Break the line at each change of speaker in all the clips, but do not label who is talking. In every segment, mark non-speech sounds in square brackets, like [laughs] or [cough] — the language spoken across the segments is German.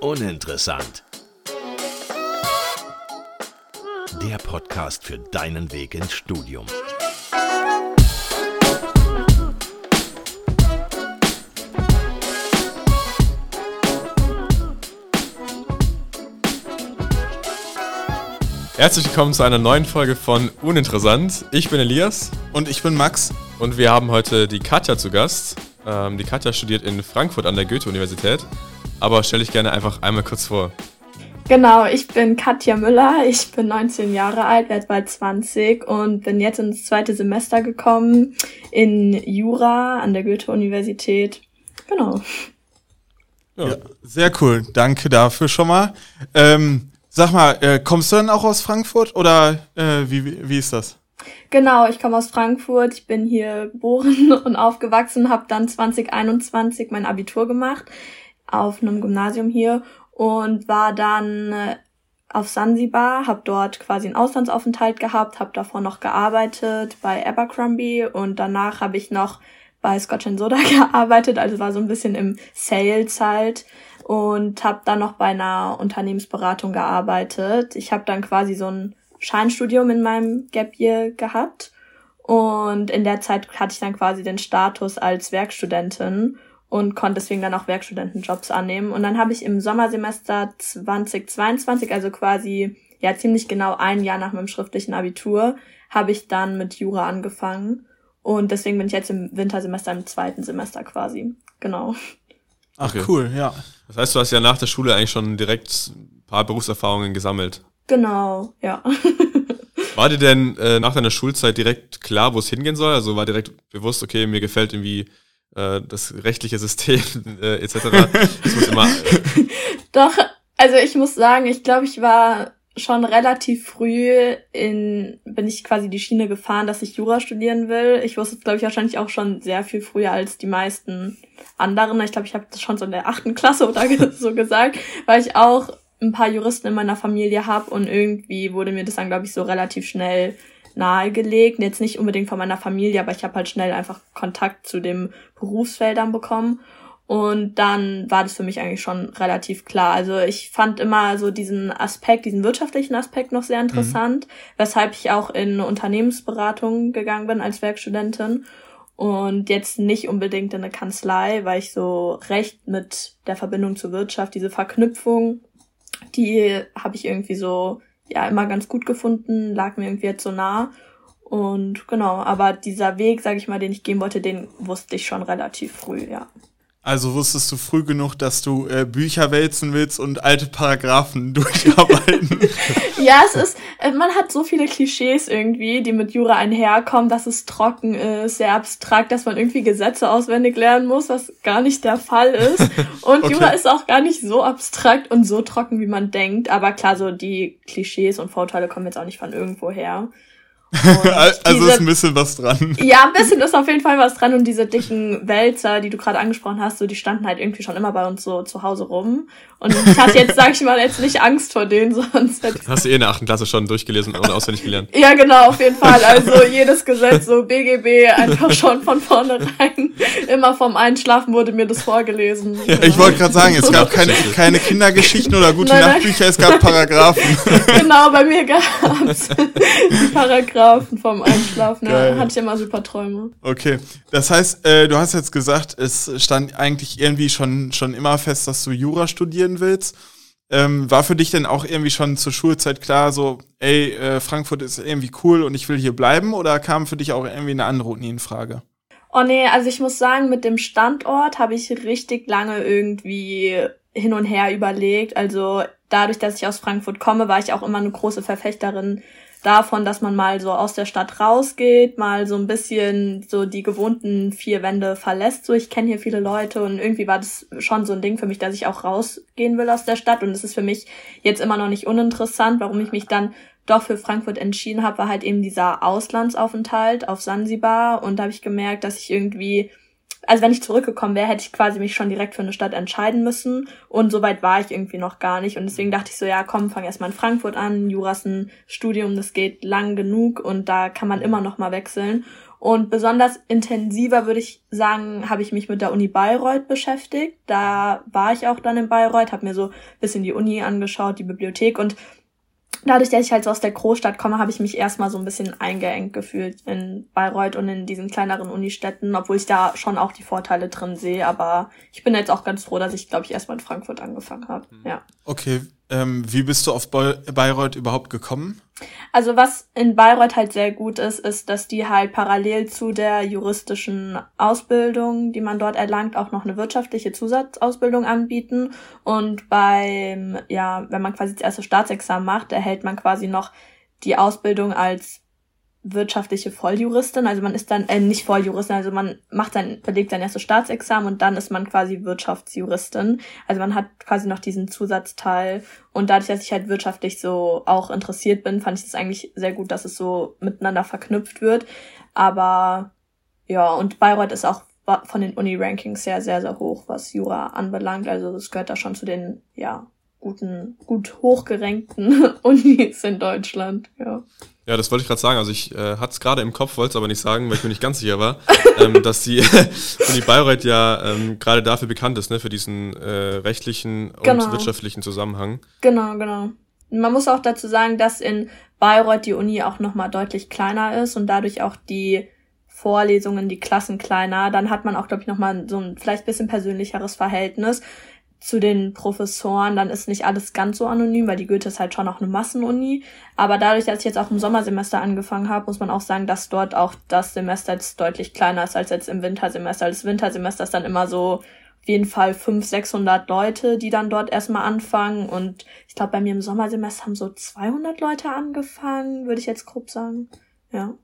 Uninteressant. Der Podcast für deinen Weg ins Studium.
Herzlich willkommen zu einer neuen Folge von Uninteressant. Ich bin Elias.
Und ich bin Max.
Und wir haben heute die Katja zu Gast. Ähm, die Katja studiert in Frankfurt an der Goethe-Universität. Aber stell dich gerne einfach einmal kurz vor.
Genau, ich bin Katja Müller, ich bin 19 Jahre alt, werde bald 20 und bin jetzt ins zweite Semester gekommen in Jura an der Goethe-Universität. Genau.
Ja. ja. sehr cool. Danke dafür schon mal. Ähm, sag mal, äh, kommst du dann auch aus Frankfurt oder äh, wie, wie ist das?
Genau, ich komme aus Frankfurt, ich bin hier geboren [laughs] und aufgewachsen, habe dann 2021 mein Abitur gemacht auf einem Gymnasium hier und war dann äh, auf Sansibar, habe dort quasi einen Auslandsaufenthalt gehabt, habe davor noch gearbeitet bei Abercrombie und danach habe ich noch bei Scotch Soda [laughs] gearbeitet, also war so ein bisschen im Sales halt und habe dann noch bei einer Unternehmensberatung gearbeitet. Ich habe dann quasi so ein Scheinstudium in meinem Gap Year gehabt und in der Zeit hatte ich dann quasi den Status als Werkstudentin und konnte deswegen dann auch Werkstudentenjobs annehmen. Und dann habe ich im Sommersemester 2022, also quasi ja ziemlich genau ein Jahr nach meinem schriftlichen Abitur, habe ich dann mit Jura angefangen. Und deswegen bin ich jetzt im Wintersemester im zweiten Semester quasi. Genau.
Ach cool, ja. Das heißt, du hast ja nach der Schule eigentlich schon direkt ein paar Berufserfahrungen gesammelt.
Genau, ja. [laughs]
War dir denn äh, nach deiner Schulzeit direkt klar, wo es hingehen soll? Also war direkt bewusst, okay, mir gefällt irgendwie äh, das rechtliche System [laughs] äh, etc. Das muss immer. [laughs]
Doch, also ich muss sagen, ich glaube, ich war schon relativ früh in, bin ich quasi die Schiene gefahren, dass ich Jura studieren will. Ich wusste es, glaube ich, wahrscheinlich auch schon sehr viel früher als die meisten anderen. Ich glaube, ich habe das schon so in der achten Klasse oder [laughs] so gesagt, weil ich auch ein paar Juristen in meiner Familie habe und irgendwie wurde mir das dann, glaube ich, so relativ schnell nahegelegt. Jetzt nicht unbedingt von meiner Familie, aber ich habe halt schnell einfach Kontakt zu den Berufsfeldern bekommen. Und dann war das für mich eigentlich schon relativ klar. Also ich fand immer so diesen Aspekt, diesen wirtschaftlichen Aspekt noch sehr interessant, mhm. weshalb ich auch in Unternehmensberatung gegangen bin als Werkstudentin. Und jetzt nicht unbedingt in eine Kanzlei, weil ich so recht mit der Verbindung zur Wirtschaft, diese Verknüpfung, die habe ich irgendwie so ja immer ganz gut gefunden, lag mir irgendwie jetzt so nah. Und genau, aber dieser Weg, sag ich mal, den ich gehen wollte, den wusste ich schon relativ früh, ja.
Also wusstest du früh genug, dass du äh, Bücher wälzen willst und alte Paragraphen [laughs] durcharbeiten? [laughs]
ja, es ist, äh, man hat so viele Klischees irgendwie, die mit Jura einherkommen, dass es trocken ist, sehr abstrakt, dass man irgendwie Gesetze auswendig lernen muss, was gar nicht der Fall ist. [laughs] Und okay. Jura ist auch gar nicht so abstrakt und so trocken, wie man denkt. Aber klar, so die Klischees und Vorteile kommen jetzt auch nicht von irgendwo her.
Also diese, ist ein bisschen was dran.
Ja, ein bisschen ist auf jeden Fall was dran und diese dicken Wälzer, die du gerade angesprochen hast, so die standen halt irgendwie schon immer bei uns so zu Hause rum. Und ich hatte jetzt, sag ich mal, jetzt nicht Angst vor denen, [laughs] sonst hätte
Hast du eh in der achten Klasse schon durchgelesen und auswendig gelernt?
ja, genau, auf jeden Fall. Also jedes Gesetz, so BGB, einfach schon von vornherein. Immer vom Einschlafen wurde mir das vorgelesen.
Ja, ich wollte gerade sagen, es gab keine, keine Kindergeschichten oder gute nein, Nachtbücher, es gab Paragraphen. [laughs]
genau, bei mir gab's [laughs] die Paragraphen vom Einschlafen. Ja, hatte ich immer super Träume.
Okay, das heißt, äh, du hast jetzt gesagt, es stand eigentlich irgendwie schon, schon immer fest, dass du Jura studieren studieren willst. Ähm, war für dich denn auch irgendwie schon zur Schulzeit klar, so, ey, äh, Frankfurt ist irgendwie cool und ich will hier bleiben? Oder kam für dich auch irgendwie eine andere Uni in Frage?
Oh nee, also ich muss sagen, mit dem Standort habe ich richtig lange irgendwie hin und her überlegt. Also dadurch, dass ich aus Frankfurt komme, war ich auch immer eine große Verfechterin davon, dass man mal so aus der Stadt rausgeht, mal so ein bisschen so die gewohnten vier Wände verlässt. So, ich kenne hier viele Leute und irgendwie war das schon so ein Ding für mich, dass ich auch rausgehen will aus der Stadt. Und es ist für mich jetzt immer noch nicht uninteressant, warum ich mich dann doch für Frankfurt entschieden habe, war halt eben dieser Auslandsaufenthalt auf Sansibar. Und da habe ich gemerkt, dass ich irgendwie also wenn ich zurückgekommen wäre, hätte ich quasi mich schon direkt für eine Stadt entscheiden müssen. Und so weit war ich irgendwie noch gar nicht. Und deswegen dachte ich so, ja, komm, fang erstmal in Frankfurt an. Juras ein Studium, das geht lang genug und da kann man immer noch mal wechseln. Und besonders intensiver würde ich sagen, habe ich mich mit der Uni Bayreuth beschäftigt. Da war ich auch dann in Bayreuth, habe mir so ein bisschen die Uni angeschaut, die Bibliothek und dadurch, dass ich halt so aus der Großstadt komme, habe ich mich erstmal so ein bisschen eingeengt gefühlt in Bayreuth und in diesen kleineren Unistädten, obwohl ich da schon auch die Vorteile drin sehe. Aber ich bin jetzt auch ganz froh, dass ich, glaube ich, erstmal in Frankfurt angefangen habe. Ja.
Okay, ähm, wie bist du auf Bayreuth überhaupt gekommen?
Also was in Bayreuth halt sehr gut ist, ist, dass die halt parallel zu der juristischen Ausbildung, die man dort erlangt, auch noch eine wirtschaftliche Zusatzausbildung anbieten. Und beim, ja, wenn man quasi das erste Staatsexamen macht, erhält man quasi noch die Ausbildung als wirtschaftliche Volljuristin, also man ist dann äh, nicht Volljuristin, also man macht dann belegt sein erstes Staatsexamen und dann ist man quasi Wirtschaftsjuristin. Also man hat quasi noch diesen Zusatzteil und dadurch, dass ich halt wirtschaftlich so auch interessiert bin, fand ich es eigentlich sehr gut, dass es so miteinander verknüpft wird. Aber ja, und Bayreuth ist auch von den Uni-Rankings sehr, sehr, sehr hoch, was Jura anbelangt. Also es gehört da schon zu den, ja, guten, gut hochgerankten [laughs] Unis in Deutschland, ja.
Ja, das wollte ich gerade sagen. Also ich äh, hatte es gerade im Kopf, wollte es aber nicht sagen, weil ich mir nicht ganz sicher war, [laughs] ähm, dass die [laughs] Uni Bayreuth ja ähm, gerade dafür bekannt ist, ne, für diesen äh, rechtlichen und genau. wirtschaftlichen Zusammenhang.
Genau, genau. Man muss auch dazu sagen, dass in Bayreuth die Uni auch nochmal deutlich kleiner ist und dadurch auch die Vorlesungen, die Klassen kleiner. Dann hat man auch, glaube ich, nochmal so ein vielleicht bisschen persönlicheres Verhältnis zu den Professoren, dann ist nicht alles ganz so anonym, weil die Goethe ist halt schon auch eine Massenuni. Aber dadurch, dass ich jetzt auch im Sommersemester angefangen habe, muss man auch sagen, dass dort auch das Semester jetzt deutlich kleiner ist als jetzt im Wintersemester. Das Wintersemester ist dann immer so auf jeden Fall 500, 600 Leute, die dann dort erstmal anfangen. Und ich glaube, bei mir im Sommersemester haben so 200 Leute angefangen, würde ich jetzt grob sagen. Ja.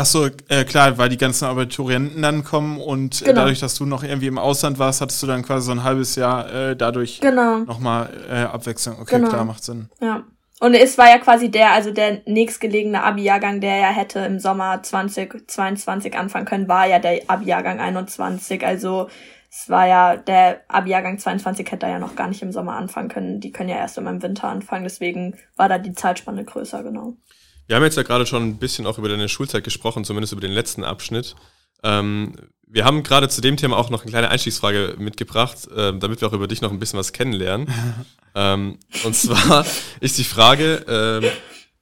Ach so, äh, klar, weil die ganzen Abiturienten dann kommen und äh, genau. dadurch, dass du noch irgendwie im Ausland warst, hattest du dann quasi so ein halbes Jahr äh, dadurch genau. nochmal äh, Abwechslung. Okay, genau. klar, macht Sinn.
Ja. Und es war ja quasi der, also der nächstgelegene Abi-Jahrgang, der ja hätte im Sommer 2022 anfangen können, war ja der Abi-Jahrgang 21. Also es war ja, der Abi-Jahrgang 22 hätte ja noch gar nicht im Sommer anfangen können. Die können ja erst immer im Winter anfangen, deswegen war da die Zeitspanne größer, genau.
Wir haben jetzt ja gerade schon ein bisschen auch über deine Schulzeit gesprochen, zumindest über den letzten Abschnitt. Ähm, wir haben gerade zu dem Thema auch noch eine kleine Einstiegsfrage mitgebracht, äh, damit wir auch über dich noch ein bisschen was kennenlernen. [laughs] ähm, und zwar ist die Frage, äh,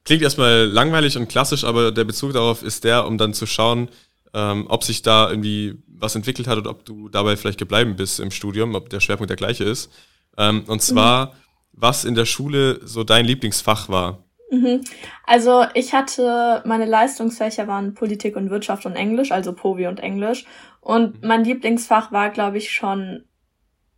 klingt erstmal langweilig und klassisch, aber der Bezug darauf ist der, um dann zu schauen, ähm, ob sich da irgendwie was entwickelt hat oder ob du dabei vielleicht gebleiben bist im Studium, ob der Schwerpunkt der gleiche ist. Ähm, und zwar, mhm. was in der Schule so dein Lieblingsfach war.
Mhm. Also ich hatte, meine Leistungsfächer waren Politik und Wirtschaft und Englisch, also Povi und Englisch. Und mhm. mein Lieblingsfach war, glaube ich, schon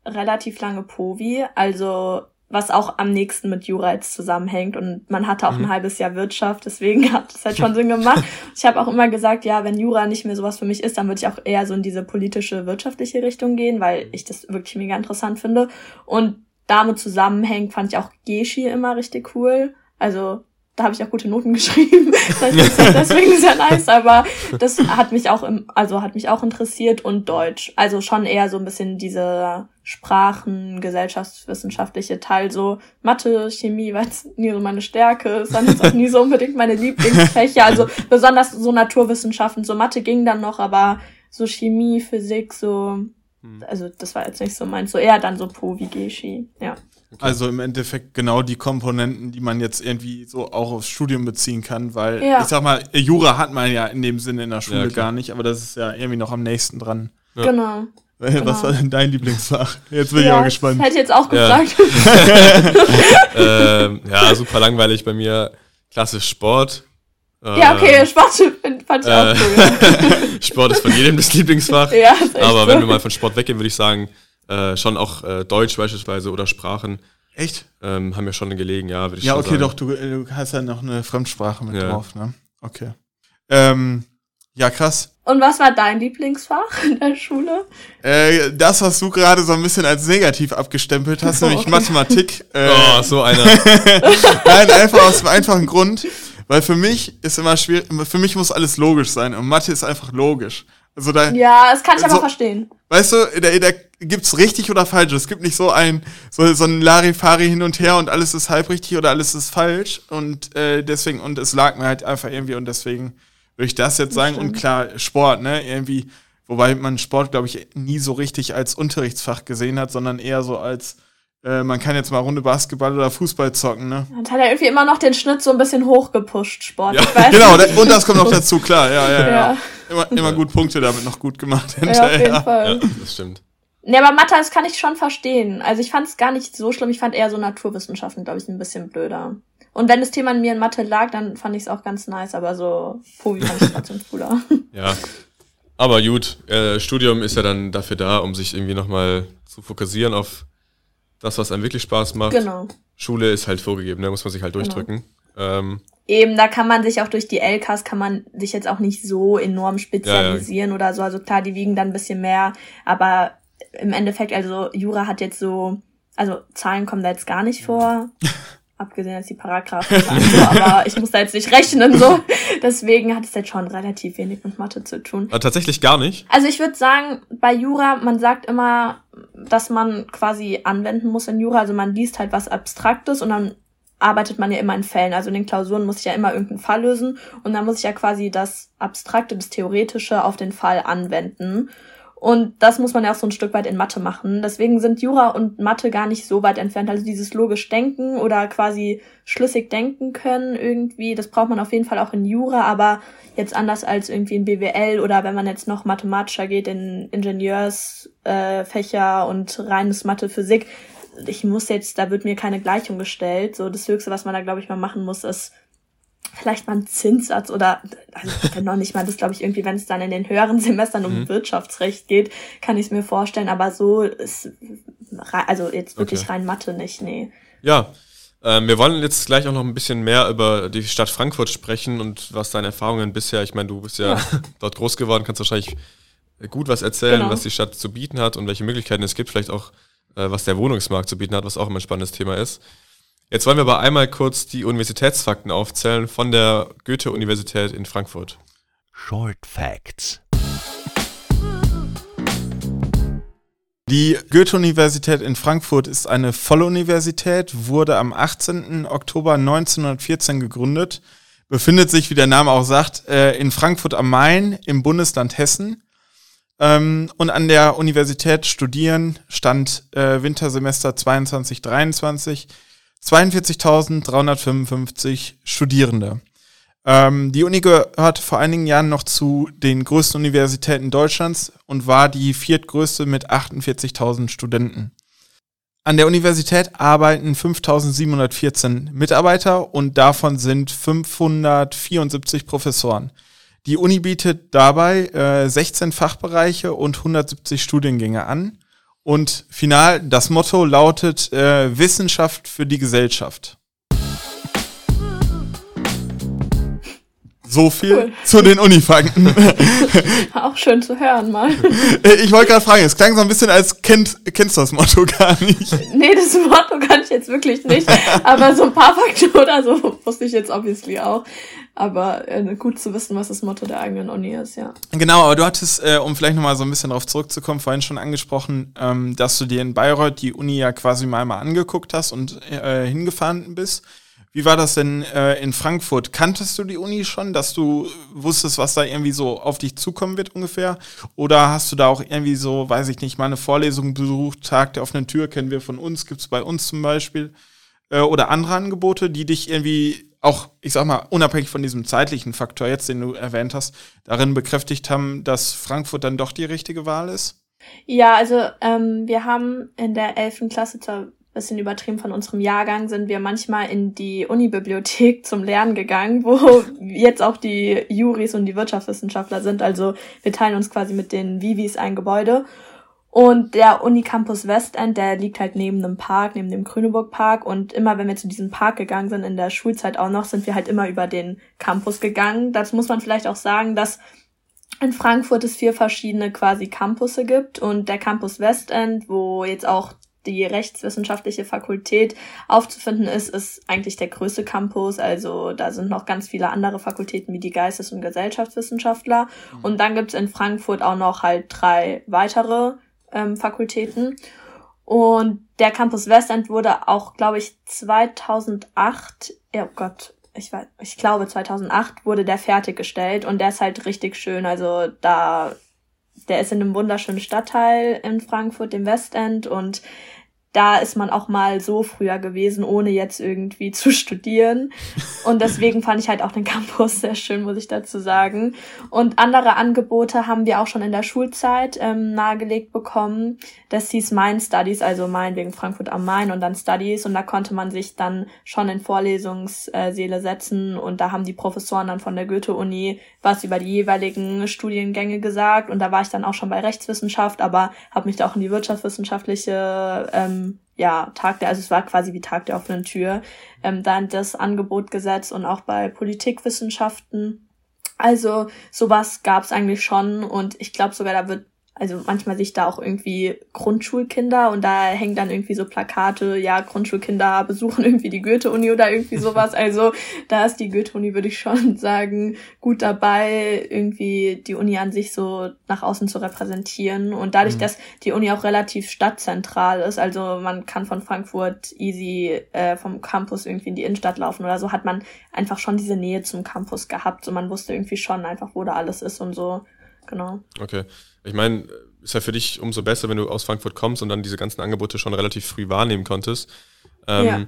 relativ lange Povi, also was auch am nächsten mit Jura jetzt zusammenhängt. Und man hatte auch mhm. ein halbes Jahr Wirtschaft, deswegen [laughs] hat es halt schon Sinn gemacht. [laughs] Ich habe auch immer gesagt, ja, wenn Jura nicht mehr sowas für mich ist, dann würde ich auch eher so in diese politische, wirtschaftliche Richtung gehen, weil ich das wirklich mega interessant finde. Und damit zusammenhängt, fand ich auch Geschi immer richtig cool. Also da habe ich auch gute Noten [laughs] geschrieben. deswegen sehr nice, aber das hat mich auch im, also hat mich auch interessiert und Deutsch. Also schon eher so ein bisschen diese Sprachen, gesellschaftswissenschaftliche Teil, so Mathe, Chemie war jetzt nie so meine Stärke, ist dann jetzt auch nie so unbedingt meine Lieblingsfächer. Also besonders so Naturwissenschaften, so Mathe ging dann noch, aber so Chemie, Physik, so, hm. also das war jetzt nicht so meins, so eher dann so Po wie Geschi, ja.
Okay. Also im Endeffekt genau die Komponenten, die man jetzt irgendwie so auch aufs Studium beziehen kann, weil ja. ich sag mal, Jura hat man ja in dem Sinne in der Schule ja, gar nicht, aber das ist ja irgendwie noch am nächsten dran.
Ja. Genau. [laughs]
Was genau. war denn dein Lieblingsfach? Jetzt bin ich auch gespannt.
Hätte ich jetzt auch gesagt. [laughs]
ähm, ja, super langweilig bei mir. Klassisch Sport.
Ja, okay, ähm, Sport [laughs] fand ich auch äh,
cool. Sport ist von jedem das Lieblingsfach. Ja, aber wenn wir mal von Sport weggehen, würde ich sagen, äh, schon auch äh, Deutsch beispielsweise oder Sprachen.
Echt?
Ähm, haben mir schon gelegen, ja, würde ich
ja, okay,
sagen.
doch, du, du hast ja noch eine Fremdsprache mit ja. drauf, ne? Okay. Ähm, ja, krass.
Und was war dein Lieblingsfach in der Schule?
Äh, das, was du gerade so ein bisschen als negativ abgestempelt hast, oh, nämlich [laughs] okay. Mathematik.
Äh, oh, so einer. [laughs]
Nein, einfach aus dem einfachen Grund, weil für mich ist immer schwierig, für mich muss alles logisch sein und Mathe ist einfach logisch. Also da,
ja, das kann ich so, aber verstehen.
Weißt du, da, da gibt's richtig oder falsch. Es gibt nicht so ein so, so ein Larifari hin und her und alles ist halb richtig oder alles ist falsch und äh, deswegen und es lag mir halt einfach irgendwie und deswegen würde ich das jetzt sagen. Und klar, Sport, ne? Irgendwie, wobei man Sport, glaube ich, nie so richtig als Unterrichtsfach gesehen hat, sondern eher so als äh, man kann jetzt mal Runde Basketball oder Fußball zocken, ne?
Und hat er irgendwie immer noch den Schnitt so ein bisschen hochgepusht, Sport.
Ja, [laughs] genau, und das kommt noch dazu, klar, ja, ja, ja. ja. Immer, immer gut Punkte damit noch gut gemacht
hinterher. Ja, auf jeden Fall.
Ja, das stimmt.
Ne, aber Mathe, das kann ich schon verstehen. Also ich fand es gar nicht so schlimm. Ich fand eher so Naturwissenschaften, glaube ich, ein bisschen blöder. Und wenn das Thema an mir in Mathe lag, dann fand ich es auch ganz nice, aber so Povi fand ich trotzdem cooler. [laughs]
Ja. Aber gut, äh, Studium ist ja dann dafür da, um sich irgendwie nochmal zu fokussieren auf das, was einem wirklich Spaß macht.
Genau.
Schule ist halt vorgegeben, da muss man sich halt genau. durchdrücken. Genau. Ähm,
Eben, da kann man sich auch durch die LKs kann man sich jetzt auch nicht so enorm spezialisieren ja, ja. oder so. Also klar, die wiegen dann ein bisschen mehr, aber im Endeffekt, also Jura hat jetzt so, also Zahlen kommen da jetzt gar nicht vor. [laughs] abgesehen als die Paragraphen, so, aber ich muss da jetzt nicht rechnen so. Deswegen hat es jetzt schon relativ wenig mit Mathe zu tun.
Aber tatsächlich gar nicht.
Also ich würde sagen, bei Jura, man sagt immer, dass man quasi anwenden muss in Jura. Also man liest halt was Abstraktes und dann arbeitet man ja immer in Fällen. Also in den Klausuren muss ich ja immer irgendeinen Fall lösen und dann muss ich ja quasi das Abstrakte, das Theoretische auf den Fall anwenden. Und das muss man ja auch so ein Stück weit in Mathe machen. Deswegen sind Jura und Mathe gar nicht so weit entfernt. Also dieses logisch Denken oder quasi schlüssig denken können irgendwie, das braucht man auf jeden Fall auch in Jura, aber jetzt anders als irgendwie in BWL oder wenn man jetzt noch mathematischer geht in Ingenieursfächer äh, und reines Mathe, Physik. Ich muss jetzt, da wird mir keine Gleichung gestellt. So das Höchste, was man da glaube ich mal machen muss, ist vielleicht mal ein Zinssatz oder also noch nicht mal das glaube ich irgendwie, wenn es dann in den höheren Semestern um mhm. Wirtschaftsrecht geht, kann ich es mir vorstellen, aber so ist also jetzt wirklich okay. rein Mathe nicht, nee.
Ja, ähm, wir wollen jetzt gleich auch noch ein bisschen mehr über die Stadt Frankfurt sprechen und was deine Erfahrungen bisher, ich meine, du bist ja, ja. [laughs] dort groß geworden, kannst wahrscheinlich gut was erzählen, genau. was die Stadt zu bieten hat und welche Möglichkeiten es gibt, vielleicht auch was der Wohnungsmarkt zu bieten hat, was auch immer ein spannendes Thema ist. Jetzt wollen wir aber einmal kurz die Universitätsfakten aufzählen von der Goethe-Universität in Frankfurt.
Short Facts.
Die Goethe-Universität in Frankfurt ist eine Volluniversität, wurde am 18. Oktober 1914 gegründet, befindet sich, wie der Name auch sagt, äh, in Frankfurt am Main im Bundesland Hessen. Ähm, und an der Universität studieren stand äh, Wintersemester 22-23 42.355 Studierende. Ähm, die Uni gehört vor einigen Jahren noch zu den größten Universitäten Deutschlands und war die viertgrößte mit 48.000 Studenten. An der Universität arbeiten 5.714 Mitarbeiter und davon sind 574 Professoren. Die Uni bietet dabei äh, 16 Fachbereiche und 170 Studiengänge an. Und final, das Motto lautet äh, Wissenschaft für die Gesellschaft. So viel cool. zu den Unifakten. [laughs]
Auch schön zu hören mal.
Äh, ich wollte gerade fragen, es klang so ein bisschen als kennt, kennst du das Motto gar nicht.
Nee, das Motto kann ich jetzt wirklich nicht. Aber so ein paar Fakten oder so wusste ich jetzt obviously auch. Aber äh, gut zu wissen, was das Motto der eigenen Uni ist, ja.
Genau, aber du hattest, äh, um vielleicht nochmal so ein bisschen darauf zurückzukommen, vorhin schon angesprochen, ähm, dass du dir in Bayreuth die Uni ja quasi mal, mal angeguckt hast und äh, hingefahren bist. Wie war das denn äh, in Frankfurt? Kanntest du die Uni schon, dass du wusstest, was da irgendwie so auf dich zukommen wird ungefähr? Oder hast du da auch irgendwie so, weiß ich nicht, mal eine Vorlesung besucht, Tag der offenen Tür kennen wir von uns, gibt es bei uns zum Beispiel? Äh, oder andere Angebote, die dich irgendwie auch, ich sag mal, unabhängig von diesem zeitlichen Faktor jetzt, den du erwähnt hast, darin bekräftigt haben, dass Frankfurt dann doch die richtige Wahl ist?
Ja, also ähm, wir haben in der 11. Klasse zwar bisschen übertrieben von unserem Jahrgang, sind wir manchmal in die Unibibliothek [laughs] zum Lernen gegangen, wo jetzt auch die Juris und die Wirtschaftswissenschaftler sind. Also wir teilen uns quasi mit den Vivis ein Gebäude. Und der Unicampus Westend, der liegt halt neben dem Park, neben dem Grüneburg Park. Und immer wenn wir zu diesem Park gegangen sind, in der Schulzeit auch noch, sind wir halt immer über den Campus gegangen. Dazu muss man vielleicht auch sagen, dass in Frankfurt es vier verschiedene quasi Campusse gibt und der Campus Westend, wo jetzt auch die rechtswissenschaftliche Fakultät aufzufinden ist, ist eigentlich der größte Campus. Also da sind noch ganz viele andere Fakultäten wie die Geistes- und Gesellschaftswissenschaftler. Mhm. Und dann gibt's in Frankfurt auch noch halt drei weitere ähm, Fakultäten. Und der Campus Westend wurde auch, glaube ich, 2008, oh Gott, ich, weiß, ich glaube 2008 wurde der fertiggestellt und der ist halt richtig schön. Also da, der ist in einem wunderschönen Stadtteil in Frankfurt, dem Westend und da ist man auch mal so früher gewesen, ohne jetzt irgendwie [laughs] zu studieren. Und deswegen fand ich halt auch den Campus sehr schön, muss ich dazu sagen. Und andere Angebote haben wir auch schon in der Schulzeit ähm, nahegelegt bekommen. Das hieß Main Studies, also Main wegen Frankfurt am Main und dann Studies. Und da konnte man sich dann schon in Vorlesungssäle setzen. Und da haben die Professoren dann von der Goethe-Uni was über die jeweiligen Studiengänge gesagt. Und da war ich dann auch schon bei Rechtswissenschaft, aber habe mich da auch in die wirtschaftswissenschaftliche ähm, ja, Tag der, also es war quasi wie Tag der offenen Tür, ähm, dann das Angebot gesetzt und auch bei Politikwissenschaften. Also sowas gab es eigentlich schon und ich glaube sogar, da wird also manchmal sich da auch irgendwie Grundschulkinder und da hängen dann irgendwie so Plakate, ja, Grundschulkinder besuchen irgendwie die Goethe-Uni oder irgendwie [laughs] sowas. Also da ist die Goethe-Uni, würde ich schon [laughs] sagen, gut dabei, irgendwie die Uni an sich so nach außen zu repräsentieren. Und dadurch, mhm. dass die Uni auch relativ stadtzentral ist, also man kann von Frankfurt easy äh, vom Campus irgendwie in die Innenstadt laufen oder so, hat man einfach schon diese Nähe zum Campus gehabt. So man wusste irgendwie schon einfach, wo da alles ist und so. Genau.
Okay. Ich meine, ist ja für dich umso besser, wenn du aus Frankfurt kommst und dann diese ganzen Angebote schon relativ früh wahrnehmen konntest. Ähm, ja.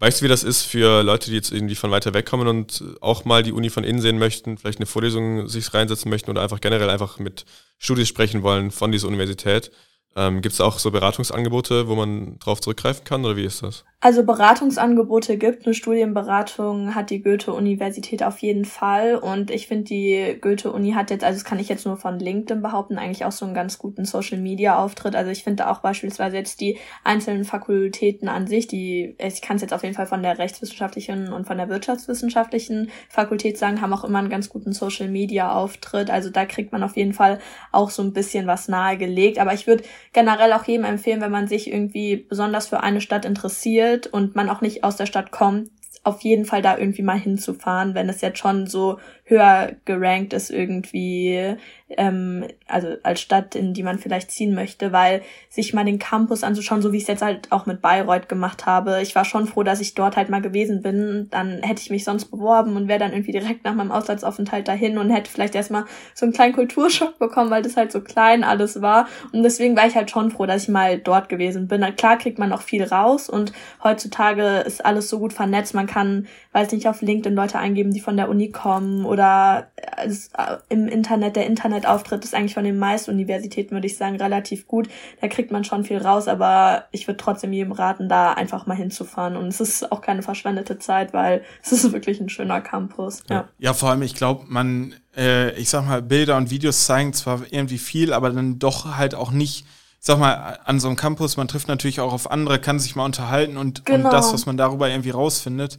Weißt du, wie das ist für Leute, die jetzt irgendwie von weiter weg kommen und auch mal die Uni von innen sehen möchten, vielleicht eine Vorlesung sich reinsetzen möchten oder einfach generell einfach mit Studis sprechen wollen von dieser Universität? Ähm, Gibt es auch so Beratungsangebote, wo man drauf zurückgreifen kann oder wie ist das?
Also Beratungsangebote gibt, eine Studienberatung hat die Goethe-Universität auf jeden Fall und ich finde, die Goethe-Uni hat jetzt, also das kann ich jetzt nur von LinkedIn behaupten, eigentlich auch so einen ganz guten Social-Media-Auftritt. Also ich finde auch beispielsweise jetzt die einzelnen Fakultäten an sich, die, ich kann es jetzt auf jeden Fall von der rechtswissenschaftlichen und von der wirtschaftswissenschaftlichen Fakultät sagen, haben auch immer einen ganz guten Social-Media-Auftritt. Also da kriegt man auf jeden Fall auch so ein bisschen was nahegelegt. Aber ich würde generell auch jedem empfehlen, wenn man sich irgendwie besonders für eine Stadt interessiert und man auch nicht aus der Stadt kommt, auf jeden Fall da irgendwie mal hinzufahren, wenn es jetzt schon so höher gerankt ist irgendwie, ähm, also als Stadt, in die man vielleicht ziehen möchte, weil sich mal den Campus anzuschauen, so wie ich es jetzt halt auch mit Bayreuth gemacht habe. Ich war schon froh, dass ich dort halt mal gewesen bin. Dann hätte ich mich sonst beworben und wäre dann irgendwie direkt nach meinem Auslandsaufenthalt dahin und hätte vielleicht erstmal so einen kleinen Kulturschock bekommen, weil das halt so klein alles war. Und deswegen war ich halt schon froh, dass ich mal dort gewesen bin. klar kriegt man auch viel raus und heutzutage ist alles so gut vernetzt. Man kann, weiß nicht, auf LinkedIn Leute eingeben, die von der Uni kommen oder oder also im Internet, der Internetauftritt ist eigentlich von den meisten Universitäten, würde ich sagen, relativ gut. Da kriegt man schon viel raus, aber ich würde trotzdem jedem raten, da einfach mal hinzufahren. Und es ist auch keine verschwendete Zeit, weil [laughs] es ist wirklich ein schöner Campus. Ja,
ja vor allem, ich glaube, man, äh, ich sag mal, Bilder und Videos zeigen zwar irgendwie viel, aber dann doch halt auch nicht sag mal, an so einem Campus, man trifft natürlich auch auf andere, kann sich mal unterhalten und, genau. und das, was man darüber irgendwie rausfindet,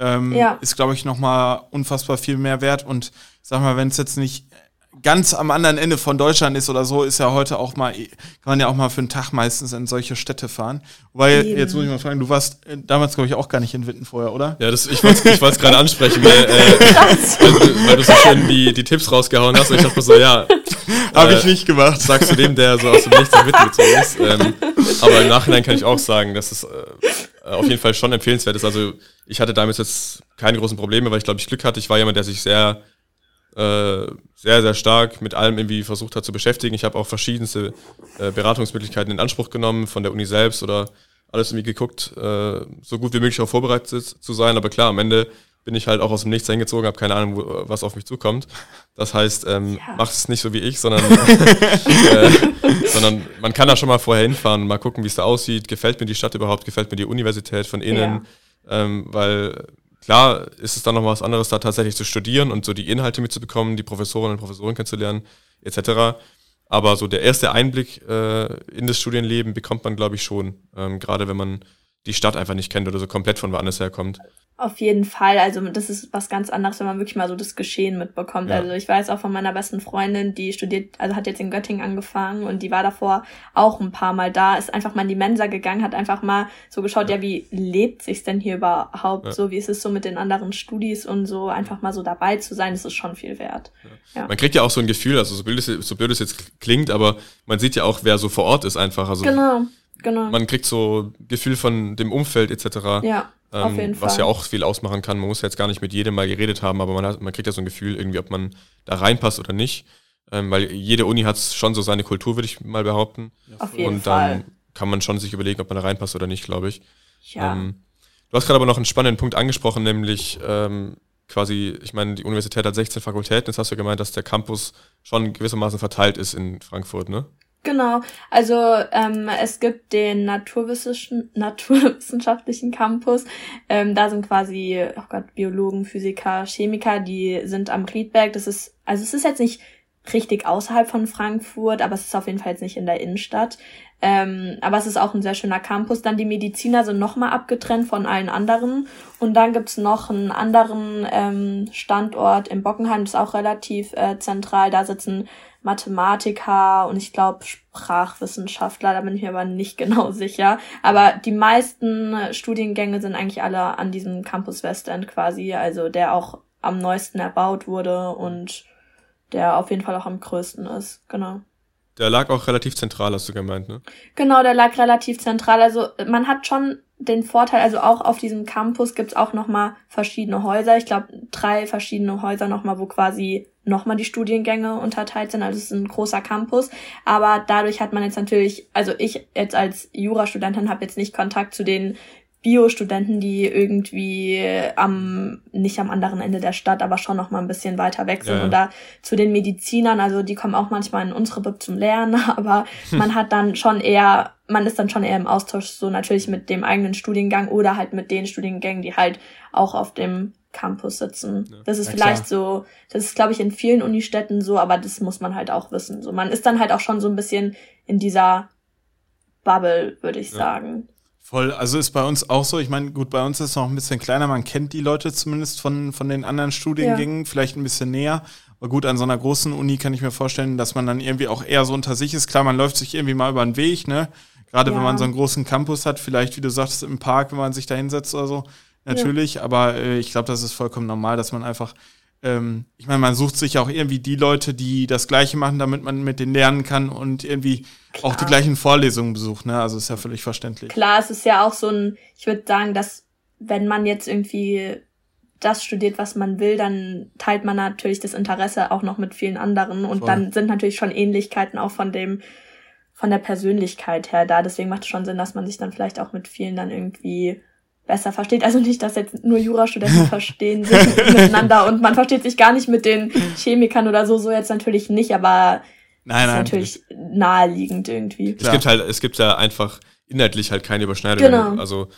ähm, ja. ist, glaube ich, nochmal unfassbar viel mehr wert. Und sag mal, wenn es jetzt nicht ganz am anderen Ende von Deutschland ist oder so, ist ja heute auch mal, kann man ja auch mal für einen Tag meistens in solche Städte fahren. Weil, Eben. jetzt muss ich mal fragen, du warst äh, damals, glaube ich, auch gar nicht in Witten vorher, oder?
Ja, das, ich wollte es gerade ansprechen, weil, äh, [laughs] weil, weil, du so schön die, die Tipps rausgehauen hast. Und ich dachte so, ja. [laughs]
Habe äh, ich nicht gemacht.
Sagst du dem, der so aus dem Nichts in Witten gezogen ist. Ähm, aber im Nachhinein kann ich auch sagen, dass es äh, auf jeden Fall schon empfehlenswert ist. Also ich hatte damals jetzt keine großen Probleme, weil ich glaube, ich Glück hatte. Ich war jemand, der sich sehr äh, sehr, sehr stark mit allem irgendwie versucht hat zu beschäftigen. Ich habe auch verschiedenste äh, Beratungsmöglichkeiten in Anspruch genommen, von der Uni selbst oder alles irgendwie geguckt, äh, so gut wie möglich auch vorbereitet zu sein. Aber klar, am Ende bin ich halt auch aus dem Nichts hingezogen, habe keine Ahnung, wo, was auf mich zukommt. Das heißt, ähm, ja. macht es nicht so wie ich, sondern, [laughs] äh, sondern man kann da schon mal vorher hinfahren mal gucken, wie es da aussieht. Gefällt mir die Stadt überhaupt? Gefällt mir die Universität von innen? Ja. Ähm, weil Klar ist es dann noch was anderes, da tatsächlich zu studieren und so die Inhalte mitzubekommen, die Professorinnen und Professoren kennenzulernen, etc. Aber so der erste Einblick äh, in das Studienleben bekommt man, glaube ich, schon. Ähm, gerade wenn man die Stadt einfach nicht kennt oder so komplett von woanders herkommt.
Auf jeden Fall. Also das ist was ganz anderes, wenn man wirklich mal so das Geschehen mitbekommt. Ja. Also ich weiß auch von meiner besten Freundin, die studiert, also hat jetzt in Göttingen angefangen und die war davor auch ein paar Mal da, ist einfach mal in die Mensa gegangen, hat einfach mal so geschaut, ja, ja wie lebt sich's denn hier überhaupt ja. so, wie ist es so mit den anderen Studis und so, einfach mal so dabei zu sein, das ist schon viel wert.
Man kriegt ja auch so ein Gefühl, also so blöd, es, so blöd es jetzt klingt, aber man sieht ja auch, wer so vor Ort ist einfach. Also
genau. Genau.
Man kriegt so Gefühl von dem Umfeld etc.
Ja.
Ähm, Auf jeden Fall. Was ja auch viel ausmachen kann. Man muss jetzt gar nicht mit jedem mal geredet haben, aber man, hat, man kriegt ja so ein Gefühl, irgendwie, ob man da reinpasst oder nicht. Ähm, weil jede Uni hat schon so seine Kultur, würde ich mal behaupten.
Auf jeden
Und
dann
Fall. kann man schon sich überlegen, ob man da reinpasst oder nicht, glaube ich. Ja. Ähm, du hast gerade aber noch einen spannenden Punkt angesprochen, nämlich ähm, quasi, ich meine, die Universität hat 16 Fakultäten. Jetzt hast du gemeint, dass der Campus schon gewissermaßen verteilt ist in Frankfurt, ne?
Genau, also ähm, es gibt den [laughs] naturwissenschaftlichen, Campus. Ähm, da sind quasi, oh Gott, Biologen, Physiker, Chemiker, die sind am Riedberg. Das ist, also es ist jetzt nicht richtig außerhalb von Frankfurt, aber es ist auf jeden Fall jetzt nicht in der Innenstadt. Ähm, aber es ist auch ein sehr schöner Campus. Dann die Mediziner sind nochmal abgetrennt von allen anderen. Und dann gibt's noch einen anderen ähm, Standort in Bockenheim, das ist auch relativ äh, zentral. Da sitzen Mathematiker und ich glaube Sprachwissenschaftler, da bin ich mir aber nicht [laughs] genau sicher. Aber die meisten Studiengänge sind eigentlich alle an diesem Campus Westend quasi, also der auch am neuesten erbaut wurde und der auf jeden Fall auch am größten ist, genau.
Der lag auch relativ zentral, hast du gemeint, ne?
Genau, der lag relativ zentral. Also man hat schon den Vorteil, also auch auf diesem Campus gibt's auch nochmal verschiedene Häuser. Ich glaube, drei verschiedene Häuser nochmal, wo quasi nochmal die Studiengänge unterteilt sind. Also es ist ein großer Campus. Aber dadurch hat man jetzt natürlich, also ich jetzt als Jurastudentin habe jetzt nicht Kontakt zu den Bio-Studenten, die irgendwie am, nicht am anderen Ende der Stadt, aber schon noch mal ein bisschen weiter weg sind. Ja. Und da zu den Medizinern, also die kommen auch manchmal in unsere Bib zum Lernen, [laughs] aber man hat dann schon eher, man ist dann schon eher im Austausch so natürlich mit dem eigenen Studiengang oder halt mit den Studiengängen, die halt auch auf dem Campus sitzen. Ja. Das ist ja, vielleicht klar. so, das ist glaube ich in vielen Unistädten so, aber das muss man halt auch wissen. So, man ist dann halt auch schon so ein bisschen in dieser Bubble, würde ich sagen.
Voll, also ist bei uns auch so. Ich meine, gut, bei uns ist es noch ein bisschen kleiner. Man kennt die Leute zumindest von, von den anderen Studiengängen, ja. vielleicht ein bisschen näher. Aber gut, an so einer großen Uni kann ich mir vorstellen, dass man dann irgendwie auch eher so unter sich ist. Klar, man läuft sich irgendwie mal über den Weg, ne? Gerade ja. wenn man so einen großen Campus hat, vielleicht, wie du sagst, im Park, wenn man sich da hinsetzt oder so. Natürlich, ja. aber äh, ich glaube, das ist vollkommen normal, dass man einfach ähm, ich meine, man sucht sich auch irgendwie die Leute, die das Gleiche machen, damit man mit denen lernen kann und irgendwie Klar. auch die gleichen Vorlesungen besucht. Ne? Also ist ja völlig verständlich.
Klar, es ist ja auch so ein, ich würde sagen, dass wenn man jetzt irgendwie das studiert, was man will, dann teilt man natürlich das Interesse auch noch mit vielen anderen und Voll. dann sind natürlich schon Ähnlichkeiten auch von dem von der Persönlichkeit her da. Deswegen macht es schon Sinn, dass man sich dann vielleicht auch mit vielen dann irgendwie besser versteht. Also nicht, dass jetzt nur Jurastudenten [laughs] verstehen sich miteinander und man versteht sich gar nicht mit den Chemikern oder so, so jetzt natürlich nicht, aber
nein,
ist natürlich naheliegend irgendwie.
Es ja. gibt halt, es gibt ja einfach inhaltlich halt keine Überschneidung. Genau. Also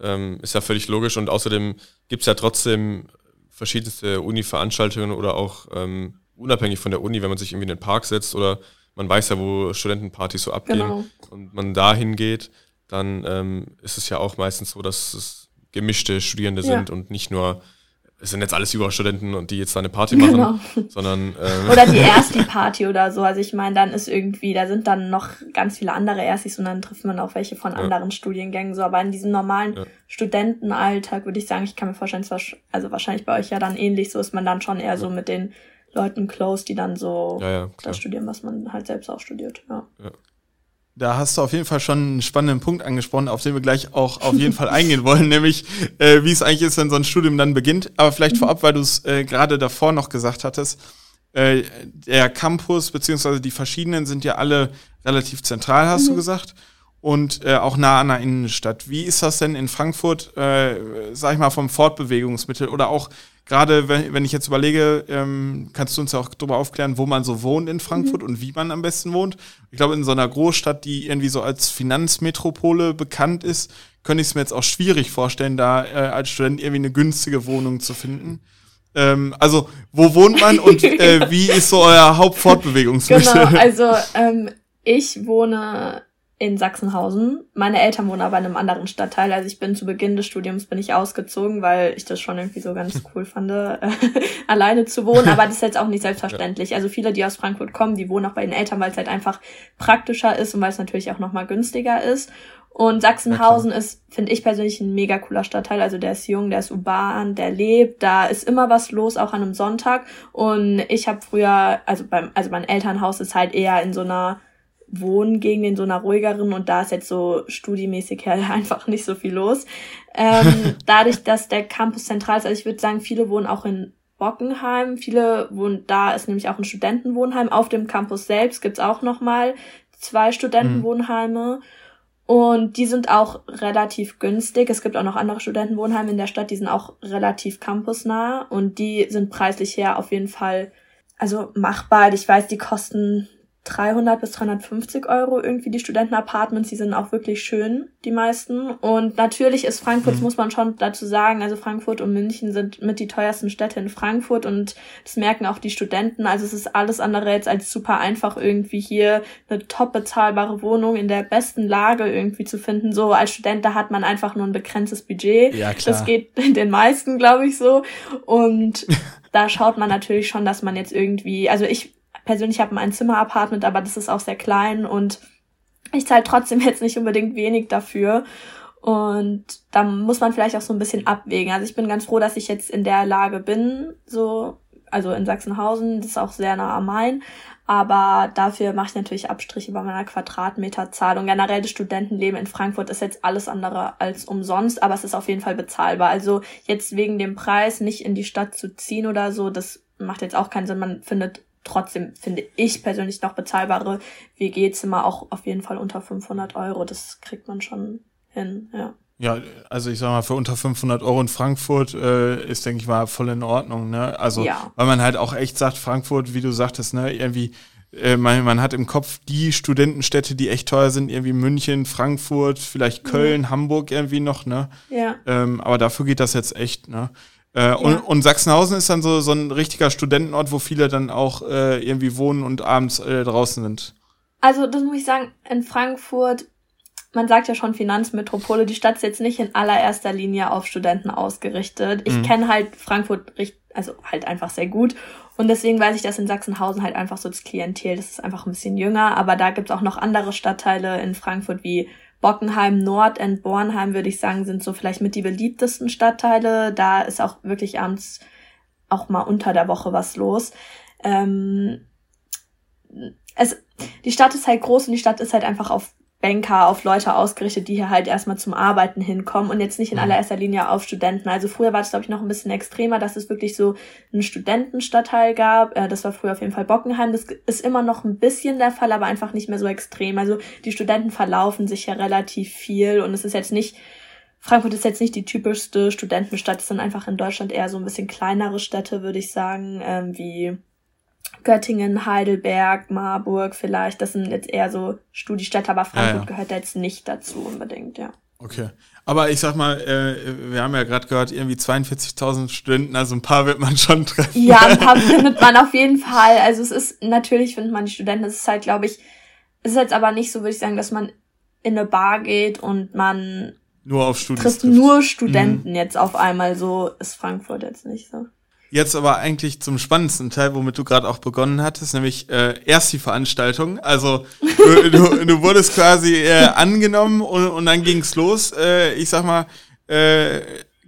ähm, ist ja völlig logisch und außerdem gibt's ja trotzdem verschiedenste Uni-Veranstaltungen oder auch ähm, unabhängig von der Uni, wenn man sich irgendwie in den Park setzt oder man weiß ja, wo Studentenpartys so abgehen genau. und man dahin geht, dann ähm, ist es ja auch meistens so, dass es gemischte Studierende ja. sind und nicht nur, es sind jetzt alles Jurastudenten und die jetzt da eine Party machen, genau. sondern
ähm, oder die [laughs] erste Party oder so. Also ich meine, dann ist irgendwie, da sind dann noch ganz viele andere Erstis und dann trifft man auch welche von ja. anderen Studiengängen so. Aber in diesem normalen ja. Studentenalltag würde ich sagen, ich kann mir vorstellen, also wahrscheinlich bei euch ja dann ähnlich, so ist man dann schon eher so mit den Leuten close, die dann so das studieren, was man halt selbst auch studiert. Ja.
Da hast du auf jeden Fall schon einen spannenden Punkt angesprochen, auf den wir gleich auch auf jeden Fall eingehen wollen, [laughs] nämlich äh, wie es eigentlich ist, wenn so ein Studium dann beginnt. Aber vielleicht mhm. vorab, weil du es äh, gerade davor noch gesagt hattest, äh, der Campus beziehungsweise die verschiedenen sind ja alle relativ zentral, hast mhm. du gesagt, und äh, auch nah an der Innenstadt. Wie ist das denn in Frankfurt, äh, sag ich mal, vom Fortbewegungsmittel oder auch gerade wenn, wenn ich jetzt überlege, ähm, kannst du uns ja auch darüber aufklären, wo man so wohnt in Frankfurt mhm. und wie man am besten wohnt. Ich glaube, in so einer Großstadt, die irgendwie so als Finanzmetropole bekannt ist, könnte ich es mir jetzt auch schwierig vorstellen, da äh, als Student irgendwie eine günstige Wohnung zu finden. Ähm, also, wo wohnt man und [laughs] äh, wie ist so euer Hauptfortbewegungsmittel?
Genau, also [laughs] ähm, ich wohne in Sachsenhausen. Meine Eltern wohnen aber in einem anderen Stadtteil. Also ich bin zu Beginn des Studiums bin ich ausgezogen, weil ich das schon irgendwie so ganz [laughs] cool fand, äh, [laughs] alleine zu wohnen. Aber das ist jetzt auch nicht [laughs] selbstverständlich. Also viele, die aus Frankfurt kommen, die wohnen auch bei den Eltern, weil es halt einfach praktischer ist und weil es natürlich auch nochmal günstiger ist. Und Sachsenhausen ist, finde ich persönlich, ein mega cooler Stadtteil. Also der ist jung, der ist urban, der lebt, da ist immer was los, auch an einem Sonntag. Und ich habe früher, also beim, also mein Elternhaus ist halt eher in so einer Wohngegend in so einer ruhigeren und da ist jetzt so studiemäßig her [laughs] einfach nicht so viel los. Ähm, [laughs] dadurch, dass der Campus zentral ist, also ich würde sagen, viele wohnen auch in Bockenheim, viele wohnen, da ist nämlich auch ein Studentenwohnheim. Auf dem Campus selbst gibt's auch nochmal zwei Studentenwohnheime. Mhm. Und die sind auch relativ günstig. Es gibt auch noch andere Studentenwohnheime in der Stadt, die sind auch relativ campusnah und die sind preislich her auf jeden Fall also machbar. Ich weiß, die kosten 300 bis 350 Euro irgendwie die Studentenapartments. Die sind auch wirklich schön, die meisten. Und natürlich ist Frankfurt, mhm. muss man schon dazu sagen, also Frankfurt und München sind mit die teuersten Städte in Frankfurt und das merken auch die Studenten. Also es ist alles andere jetzt als super einfach irgendwie hier eine top bezahlbare Wohnung in der besten Lage irgendwie zu finden. So als Student, da hat man einfach nur ein begrenztes Budget. Ja, klar. Das geht [laughs] den meisten, glaube ich, so. Und [laughs] da schaut man natürlich schon, dass man jetzt irgendwie, also ich persönlich habe ein Zimmer-Apartment, aber das ist auch sehr klein und ich zahle trotzdem [laughs] jetzt nicht unbedingt wenig dafür. Und da muss man vielleicht auch so ein bisschen abwägen. Also ich bin ganz froh, dass ich jetzt in der Lage bin, so, also in Sachsenhausen, das ist auch sehr nah am Main. Aber dafür mache ich natürlich Abstriche bei meiner Quadratmeterzahl. Und generell das Studentenleben in Frankfurt ist jetzt alles andere als umsonst, aber es ist auf jeden Fall bezahlbar. Also jetzt wegen dem Preis nicht in die Stadt zu ziehen oder so, das macht jetzt auch keinen Sinn. Man findet trotzdem finde ich persönlich noch bezahlbare WG-Zimmer auch auf jeden Fall unter 500 Euro. Das kriegt man schon hin, ja.
Ja, also ich sag mal, für unter 500 Euro in Frankfurt äh, ist, denke ich mal, voll in Ordnung. Ne? Also, ja. weil man halt auch echt sagt, Frankfurt, wie du sagtest, ne, irgendwie, äh, man, man hat im Kopf die Studentenstädte, die echt teuer sind, irgendwie München, Frankfurt, vielleicht Köln, ja. Hamburg irgendwie noch, ne? Ja. Ähm, aber dafür geht das jetzt echt, ne? Äh, ja. und, und, Sachsenhausen ist dann so, so ein richtiger Studentenort, wo viele dann auch äh, irgendwie wohnen und abends äh, draußen sind.
Also, das muss ich sagen, in Frankfurt, man sagt ja schon Finanzmetropole, die Stadt ist jetzt nicht in allererster Linie auf Studenten ausgerichtet. Ich mhm. kenne halt Frankfurt also halt einfach sehr gut. Und deswegen weiß ich, dass in Sachsenhausen halt einfach so das Klientel, das ist einfach ein bisschen jünger, aber da gibt's auch noch andere Stadtteile in Frankfurt wie Bockenheim Nord und Bornheim, würde ich sagen, sind so vielleicht mit die beliebtesten Stadtteile. Da ist auch wirklich abends auch mal unter der Woche was los. Ähm, es, die Stadt ist halt groß und die Stadt ist halt einfach auf Banker, auf Leute ausgerichtet, die hier halt erstmal zum Arbeiten hinkommen und jetzt nicht in mhm. allererster Linie auf Studenten. Also früher war das, glaube ich, noch ein bisschen extremer, dass es wirklich so einen Studentenstadtteil gab. Äh, das war früher auf jeden Fall Bockenheim. Das ist immer noch ein bisschen der Fall, aber einfach nicht mehr so extrem. Also die Studenten verlaufen sich ja relativ viel und es ist jetzt nicht, Frankfurt ist jetzt nicht die typischste Studentenstadt. Es sind einfach in Deutschland eher so ein bisschen kleinere Städte, würde ich sagen, ähm, wie Göttingen, Heidelberg, Marburg vielleicht. Das sind jetzt eher so Studiestädte, aber Frankfurt ja, ja. gehört da jetzt nicht dazu unbedingt, ja.
Okay. Aber ich sag mal, äh, wir haben ja gerade gehört, irgendwie 42.000 Studenten, also ein paar wird man schon treffen.
Ja, ein [laughs] paar findet man auf jeden Fall. Also es ist, natürlich findet man die Studenten, es ist halt, glaube ich, es ist jetzt aber nicht so, würde ich sagen, dass man in eine Bar geht und man
nur auf Studenten
trifft. nur Studenten mhm. jetzt auf einmal, so ist Frankfurt jetzt nicht so.
Jetzt aber eigentlich zum spannendsten Teil, womit du gerade auch begonnen hattest, nämlich äh, erst die Veranstaltung. Also du, du, du wurdest quasi äh, angenommen und, und dann ging's los. Äh, ich sag mal, äh,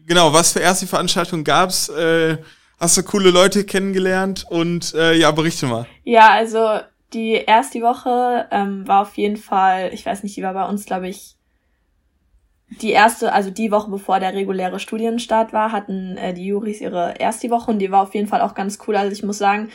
genau, was für erste Veranstaltungen gab's? Äh, hast du coole Leute kennengelernt und äh, ja, berichte mal.
Ja, also die erste Woche ähm, war auf jeden Fall, ich weiß nicht, die war bei uns, glaube ich, die erste, also die Woche bevor der reguläre Studienstart war, hatten äh, die Juris ihre erste Woche und die war auf jeden Fall auch ganz cool. Also ich muss sagen,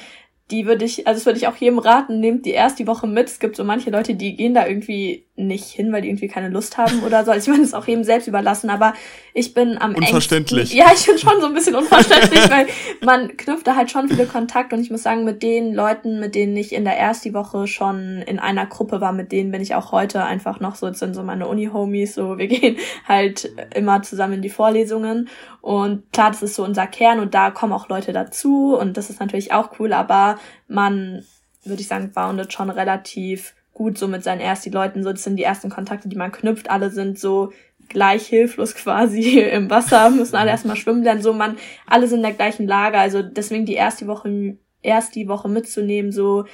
die würde ich, also das würde ich auch jedem raten, nehmt die erst die Woche mit. Es gibt so manche Leute, die gehen da irgendwie nicht hin, weil die irgendwie keine Lust haben oder so. Also ich meine, es ist auch jedem selbst überlassen, aber ich bin am
Unverständlich.
Engsten, ja, ich bin schon so ein bisschen unverständlich, weil man knüpft da halt schon viele Kontakte und ich muss sagen, mit den Leuten, mit denen ich in der ersten Woche schon in einer Gruppe war, mit denen bin ich auch heute einfach noch so, das sind so meine Uni-Homies, so wir [laughs] gehen halt immer zusammen in die Vorlesungen und klar, das ist so unser Kern und da kommen auch Leute dazu und das ist natürlich auch cool, aber man, würde ich sagen, boundet schon relativ gut so mit seinen ersten Leuten. So, das sind die ersten Kontakte, die man knüpft. Alle sind so gleich hilflos quasi [laughs] im Wasser, müssen alle erstmal schwimmen lernen. So, man, alle sind in der gleichen Lage. Also deswegen die erste Woche, erst die Woche mitzunehmen, so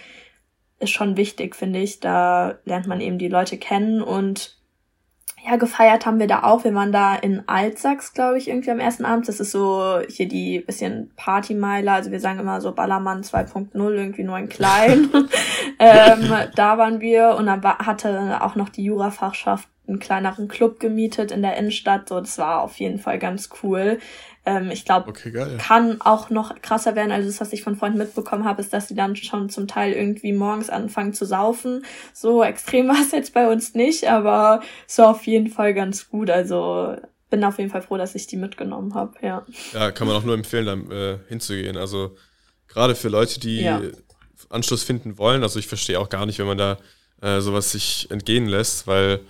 ist schon wichtig, finde ich. Da lernt man eben die Leute kennen und ja, gefeiert haben wir da auch. Wir waren da in Altsachs, glaube ich, irgendwie am ersten Abend. Das ist so hier die bisschen Partymeile. Also wir sagen immer so Ballermann 2.0, irgendwie nur in klein. [laughs] ähm, da waren wir und dann hatte auch noch die Jurafachschaft einen kleineren Club gemietet in der Innenstadt. So, das war auf jeden Fall ganz cool. Ähm, ich glaube, okay, kann auch noch krasser werden. Also das, was ich von Freunden mitbekommen habe, ist, dass sie dann schon zum Teil irgendwie morgens anfangen zu saufen. So extrem [laughs] war es jetzt bei uns nicht, aber so auf jeden Fall ganz gut. Also bin auf jeden Fall froh, dass ich die mitgenommen habe. Ja.
Ja, kann man auch nur empfehlen, da äh, hinzugehen. Also gerade für Leute, die ja. Anschluss finden wollen. Also ich verstehe auch gar nicht, wenn man da äh, sowas sich entgehen lässt, weil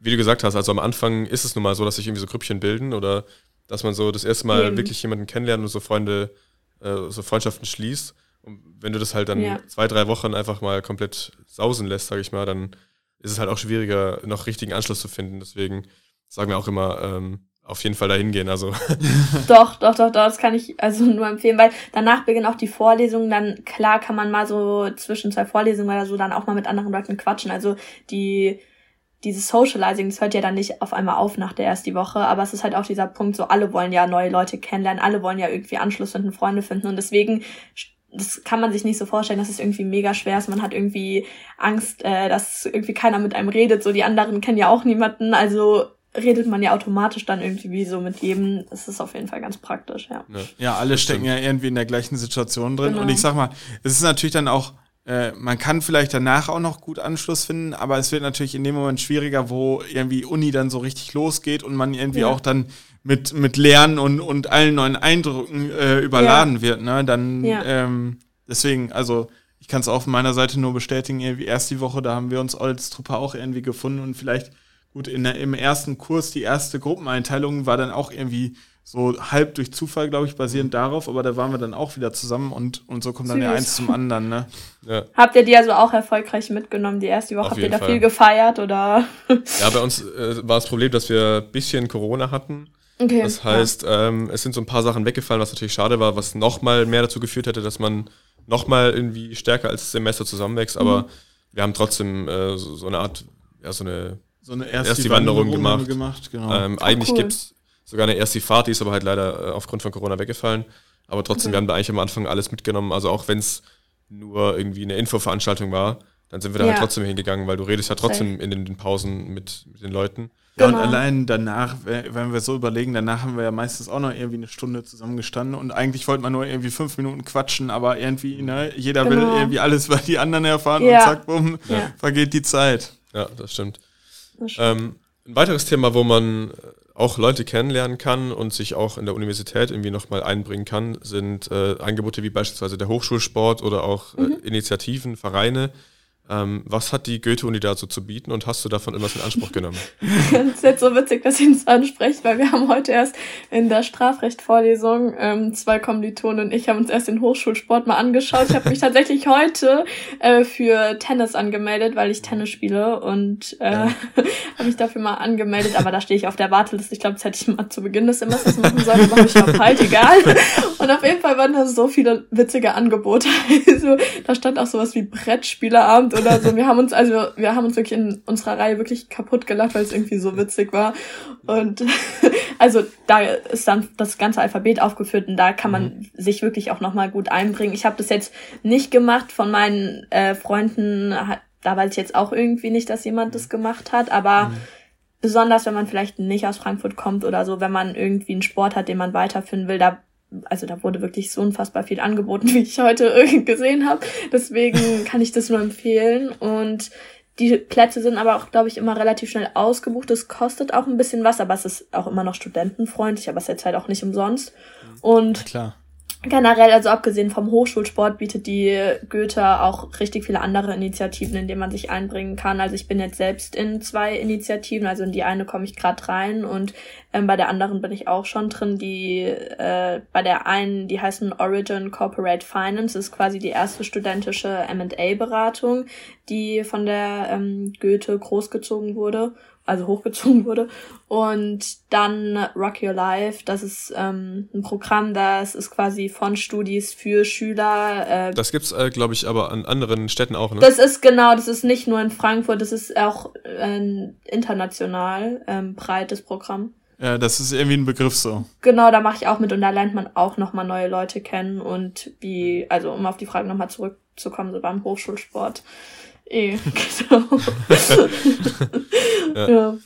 wie du gesagt hast, also am Anfang ist es nun mal so, dass sich irgendwie so Grüppchen bilden oder dass man so das erste Mal Eben. wirklich jemanden kennenlernt und so Freunde, äh, so Freundschaften schließt. Und wenn du das halt dann ja. zwei, drei Wochen einfach mal komplett sausen lässt, sage ich mal, dann ist es halt auch schwieriger, noch richtigen Anschluss zu finden. Deswegen sagen wir auch immer, ähm, auf jeden Fall dahin gehen. Also. [laughs]
doch, doch, doch, doch, das kann ich also nur empfehlen, weil danach beginnen auch die Vorlesungen, dann klar kann man mal so zwischen zwei Vorlesungen oder so dann auch mal mit anderen Leuten quatschen. Also die dieses Socializing, das hört ja dann nicht auf einmal auf nach der ersten Woche, aber es ist halt auch dieser Punkt, so alle wollen ja neue Leute kennenlernen, alle wollen ja irgendwie Anschluss finden, Freunde finden und deswegen das kann man sich nicht so vorstellen, dass es irgendwie mega schwer ist. Man hat irgendwie Angst, äh, dass irgendwie keiner mit einem redet. So die anderen kennen ja auch niemanden. Also redet man ja automatisch dann irgendwie so mit jedem. Das ist auf jeden Fall ganz praktisch, ja.
Ja, alle stecken ja irgendwie in der gleichen Situation drin. Genau. Und ich sag mal, es ist natürlich dann auch äh, man kann vielleicht danach auch noch gut Anschluss finden, aber es wird natürlich in dem Moment schwieriger, wo irgendwie Uni dann so richtig losgeht und man irgendwie ja. auch dann mit, mit Lernen und, und allen neuen Eindrücken äh, überladen ja. wird. Ne? Dann ja. ähm, deswegen, also ich kann es auch von meiner Seite nur bestätigen, irgendwie erst die Woche, da haben wir uns als Truppe auch irgendwie gefunden und vielleicht, gut, in der, im ersten Kurs, die erste Gruppeneinteilung war dann auch irgendwie so halb durch Zufall, glaube ich, basierend darauf, aber da waren wir dann auch wieder zusammen und, und so kommt dann ja eins zum anderen, ne?
Ja. Habt ihr die also auch erfolgreich mitgenommen, die erste Woche? Auf Habt ihr da Fall. viel gefeiert oder?
Ja, bei uns äh, war das Problem, dass wir ein bisschen Corona hatten. Okay. Das heißt, ja. ähm, es sind so ein paar Sachen weggefallen, was natürlich schade war, was nochmal mehr dazu geführt hätte, dass man nochmal irgendwie stärker als Semester zusammenwächst, aber mhm. wir haben trotzdem äh, so, so, eine Art, ja, so eine,
so eine erste, erste Wanderung, Wanderung gemacht. gemacht
genau. ähm, oh, eigentlich cool. gibt's sogar eine erste Fahrt, die ist aber halt leider äh, aufgrund von Corona weggefallen. Aber trotzdem, okay. wir haben da eigentlich am Anfang alles mitgenommen. Also auch wenn es nur irgendwie eine Infoveranstaltung war, dann sind wir da halt ja. halt trotzdem hingegangen, weil du redest ja trotzdem in den, Pausen mit, mit, den Leuten.
Ja, genau. und allein danach, wenn wir so überlegen, danach haben wir ja meistens auch noch irgendwie eine Stunde zusammengestanden und eigentlich wollte man nur irgendwie fünf Minuten quatschen, aber irgendwie, ne, jeder genau. will irgendwie alles über die anderen erfahren ja. und zack, bumm, ja. vergeht die Zeit.
Ja, das stimmt. Das stimmt. Ähm, ein weiteres Thema, wo man auch Leute kennenlernen kann und sich auch in der Universität irgendwie nochmal einbringen kann, sind äh, Angebote wie beispielsweise der Hochschulsport oder auch äh, mhm. Initiativen, Vereine, ähm, was hat die Goethe-Uni dazu zu bieten und hast du davon irgendwas in Anspruch [laughs] genommen?
das ist jetzt so witzig, dass ihr das ansprecht, weil wir haben heute erst in der Strafrecht-Vorlesung ähm, zwei Kommilitonen und ich haben uns erst den Hochschulsport mal angeschaut. Ich habe mich [laughs] tatsächlich heute äh, für Tennis angemeldet, weil ich Tennis spiele und äh, ja. [laughs] habe mich dafür mal angemeldet, aber da stehe ich auf der Warteliste. Ich glaube, das hätte ich mal zu Beginn des Semesters machen sollen, aber ich glaube halt egal. Und auf jeden Fall waren da so viele witzige Angebote. Also, da stand auch sowas wie Brettspieleabend oder so. Wir haben uns, also, wir haben uns wirklich in unserer Reihe wirklich kaputt gelacht, weil es irgendwie so witzig war. Und [laughs] also da ist dann das ganze Alphabet aufgeführt und da kann man mhm. sich wirklich auch nochmal gut einbringen. Ich habe das jetzt nicht gemacht von meinen äh, Freunden, da weiß ich jetzt auch irgendwie nicht, dass jemand das gemacht hat, aber mhm. besonders wenn man vielleicht nicht aus Frankfurt kommt oder so, wenn man irgendwie einen Sport hat, den man weiterführen will, da also da wurde wirklich so unfassbar viel angeboten, [laughs] wie ich heute [laughs] gesehen habe. Deswegen [laughs] kann ich das nur empfehlen. Und die Plätze sind aber auch, glaube ich, immer relativ schnell ausgebucht. Es kostet auch ein bisschen was, aber es ist auch immer noch studentenfreundlich, aber es ist jetzt halt auch nicht umsonst. Und Klar generell, also abgesehen vom Hochschulsport, bietet die Goethe auch richtig viele andere Initiativen, in denen man sich einbringen kann. Also ich bin jetzt selbst in zwei Initiativen, also in die eine komme ich gerade rein und ähm, bei der anderen bin ich auch schon drin. Die äh, bei der einen, die heißen Origin Corporate Finance, ist quasi die erste studentische M&A-Beratung, die von der ähm, Goethe großgezogen wurde. Also hochgezogen wurde. Und dann Rock Your Life, das ist ähm, ein Programm, das ist quasi von Studis für Schüler.
Äh, das gibt's, äh, glaube ich, aber an anderen Städten auch, ne?
Das ist genau, das ist nicht nur in Frankfurt, das ist auch ein international ähm, breites Programm.
Ja, das ist irgendwie ein Begriff so.
Genau, da mache ich auch mit und da lernt man auch nochmal neue Leute kennen und wie, also um auf die Frage nochmal zurückzukommen, so beim Hochschulsport. Eh, [laughs] genau. [laughs]
ja. ja.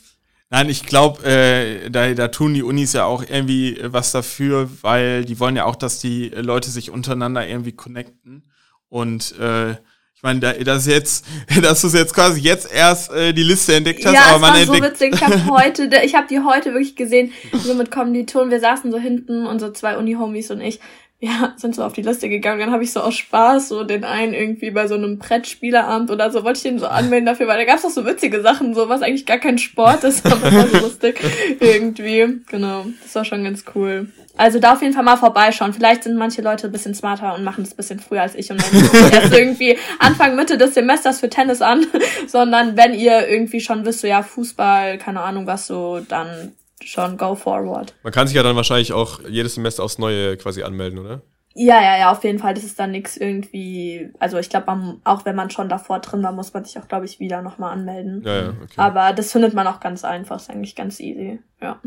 Nein, ich glaube, äh, da, da tun die Unis ja auch irgendwie was dafür, weil die wollen ja auch, dass die Leute sich untereinander irgendwie connecten. Und äh, ich meine, da, das jetzt, [laughs] dass du es jetzt quasi jetzt erst äh, die Liste entdeckt hast,
ja,
aber
man entdeckt. so witzig. Ich habe heute, ich habe die heute wirklich gesehen, so mit Kommilitonen. Wir saßen so hinten, unsere zwei Uni-Homies und ich ja, sind so auf die Liste gegangen. Dann habe ich so aus Spaß so den einen irgendwie bei so einem Brettspieleramt oder so, wollte ich den so anmelden dafür, weil da gab's auch so witzige Sachen, so was eigentlich gar kein Sport ist, [laughs] aber war so lustig irgendwie. Genau, das war schon ganz cool. Also da auf jeden Fall mal vorbeischauen. Vielleicht sind manche Leute ein bisschen smarter und machen das ein bisschen früher als ich und dann [laughs] erst irgendwie Anfang, Mitte des Semesters für Tennis an, [laughs] sondern wenn ihr irgendwie schon wisst, so ja, Fußball, keine Ahnung was so, dann schon go forward.
Man kann sich ja dann wahrscheinlich auch jedes Semester aufs Neue quasi anmelden, oder?
Ja, ja, ja, auf jeden Fall. Das ist dann nichts irgendwie. Also ich glaube, auch wenn man schon davor drin war, muss man sich auch, glaube ich, wieder nochmal anmelden.
Ja, ja, okay.
Aber das findet man auch ganz einfach, ist eigentlich ganz easy. Ja.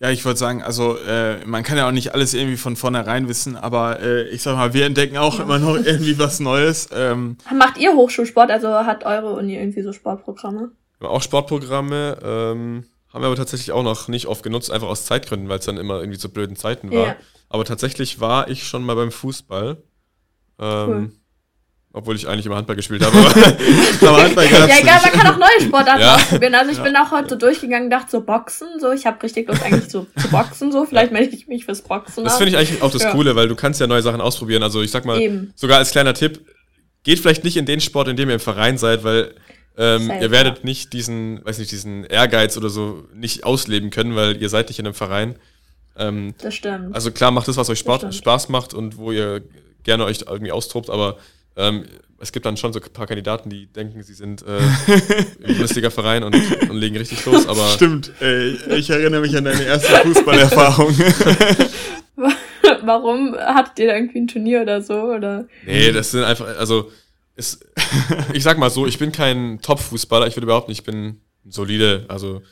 Ja, ich wollte sagen, also äh, man kann ja auch nicht alles irgendwie von vornherein wissen, aber äh, ich sag mal, wir entdecken auch ja. immer noch [laughs] irgendwie was Neues. Ähm.
Macht ihr Hochschulsport? Also hat eure Uni irgendwie so Sportprogramme?
Auch Sportprogramme. Ähm haben wir aber tatsächlich auch noch nicht oft genutzt, einfach aus Zeitgründen, weil es dann immer irgendwie zu blöden Zeiten war. Ja. Aber tatsächlich war ich schon mal beim Fußball. Ähm, cool. Obwohl ich eigentlich immer Handball gespielt habe. Aber, [laughs]
Handball gab's Ja, egal, man kann auch neue Sportarten ja. ausprobieren. Also ich ja. bin auch heute so durchgegangen, dachte so Boxen, so. Ich habe richtig Lust eigentlich so zu boxen, so. Vielleicht melde ich mich fürs Boxen
Das finde ich eigentlich auch das ja. Coole, weil du kannst ja neue Sachen ausprobieren. Also ich sag mal, Eben. sogar als kleiner Tipp, geht vielleicht nicht in den Sport, in dem ihr im Verein seid, weil ähm, ihr werdet nicht diesen, weiß nicht, diesen Ehrgeiz oder so nicht ausleben können, weil ihr seid nicht in einem Verein.
Ähm, das stimmt.
Also klar, macht das, was euch Sport, Spaß macht und wo ihr gerne euch irgendwie austobt, aber ähm, es gibt dann schon so ein paar Kandidaten, die denken, sie sind äh, [laughs] ein lustiger Verein und, und legen richtig los, aber. [laughs]
Stimmt, ey, ich erinnere mich an deine erste Fußballerfahrung. [laughs]
Warum hattet ihr da irgendwie ein Turnier oder so? Oder?
Nee, das sind einfach, also ist, [laughs] ich sag mal so, ich bin kein Top-Fußballer, ich würde überhaupt nicht, ich bin solide, also.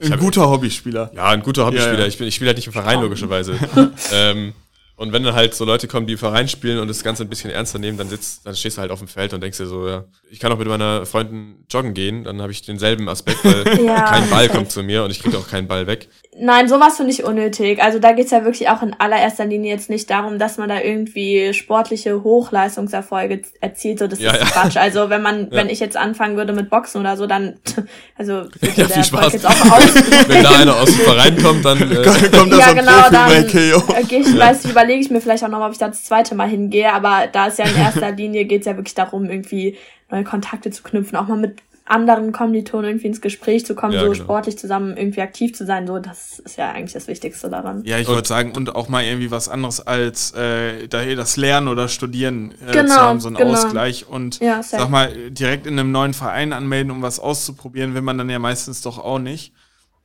Ein hab, guter Hobbyspieler.
Ja, ein guter Hobbyspieler. Ja, ja. Ich, bin, ich spiele halt nicht im Verein, logischerweise. [laughs] ähm, und wenn dann halt so Leute kommen, die Verein spielen und das Ganze ein bisschen ernster nehmen, dann sitzt, dann stehst du halt auf dem Feld und denkst dir so, ja, ich kann auch mit meiner Freundin joggen gehen, dann habe ich denselben Aspekt, weil [laughs] ja, kein Ball kommt zu mir und ich kriege auch keinen Ball weg.
Nein, sowas finde ich unnötig. Also da geht's ja wirklich auch in allererster Linie jetzt nicht darum, dass man da irgendwie sportliche Hochleistungserfolge erzielt. So, das ja, ist ja. Quatsch. Also wenn man, wenn ich jetzt anfangen würde mit Boxen oder so, dann, [laughs] also
ja, der Erfolg jetzt auch aus. [laughs] wenn da einer aus dem Verein kommt, dann äh,
kommt das ja, genau, dann äh, gehe ich, weiß, überlege ich mir vielleicht auch nochmal, ob ich da das zweite Mal hingehe. Aber da ist ja in [laughs] erster Linie geht's ja wirklich darum, irgendwie neue Kontakte zu knüpfen, auch mal mit anderen Kommilitonen irgendwie ins Gespräch zu kommen, ja, so genau. sportlich zusammen irgendwie aktiv zu sein, so das ist ja eigentlich das Wichtigste daran.
Ja, ich wollte sagen, und auch mal irgendwie was anderes als äh, das Lernen oder Studieren äh,
genau,
zu haben, so einen
genau.
Ausgleich und ja, sag mal, direkt in einem neuen Verein anmelden, um was auszuprobieren, will man dann ja meistens doch auch nicht.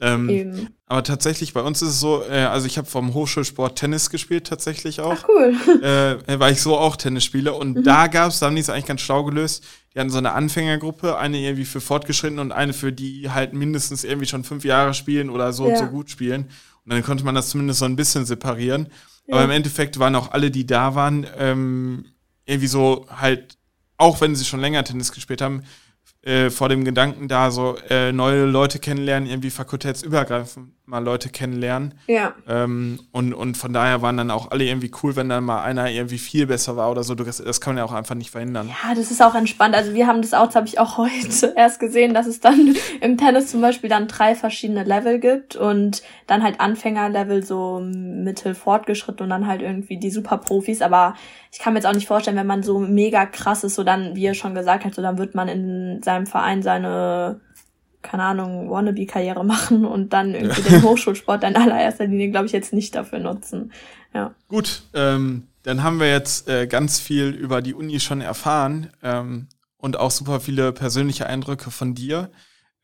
Ähm, Eben. Aber tatsächlich, bei uns ist es so, äh, also ich habe vom Hochschulsport Tennis gespielt tatsächlich auch.
Ach cool. [laughs]
Äh, weil ich so auch Tennis spiele. Und mhm. da gab es, da haben die es eigentlich ganz schlau gelöst, die hatten so eine Anfängergruppe, eine irgendwie für Fortgeschritten und eine für die halt mindestens irgendwie schon fünf Jahre spielen oder so ja. und so gut spielen. Und dann konnte man das zumindest so ein bisschen separieren. Ja. Aber im Endeffekt waren auch alle, die da waren, ähm, irgendwie so halt, auch wenn sie schon länger Tennis gespielt haben, äh, vor dem Gedanken da, so äh, neue Leute kennenlernen, irgendwie fakultätsübergreifend mal Leute kennenlernen.
Ja.
Ähm, und, und von daher waren dann auch alle irgendwie cool, wenn dann mal einer irgendwie viel besser war oder so. Das, das kann man ja auch einfach nicht verhindern.
Ja, das ist auch entspannt. Also wir haben das auch, das habe ich auch [laughs] heute erst gesehen, dass es dann im Tennis zum Beispiel dann drei verschiedene Level gibt und dann halt Anfängerlevel, so mittel fortgeschritten und dann halt irgendwie die Superprofis. Aber ich kann mir jetzt auch nicht vorstellen, wenn man so mega krass ist, so dann, wie er schon gesagt hat, so dann wird man in seinem Verein seine keine Ahnung, Wannabe-Karriere [laughs] machen und dann irgendwie den [laughs] Hochschulsport in allererster Linie, glaube ich, jetzt nicht dafür nutzen. Ja.
Gut, ähm, dann haben wir jetzt äh, ganz viel über die Uni schon erfahren ähm, und auch super viele persönliche Eindrücke von dir.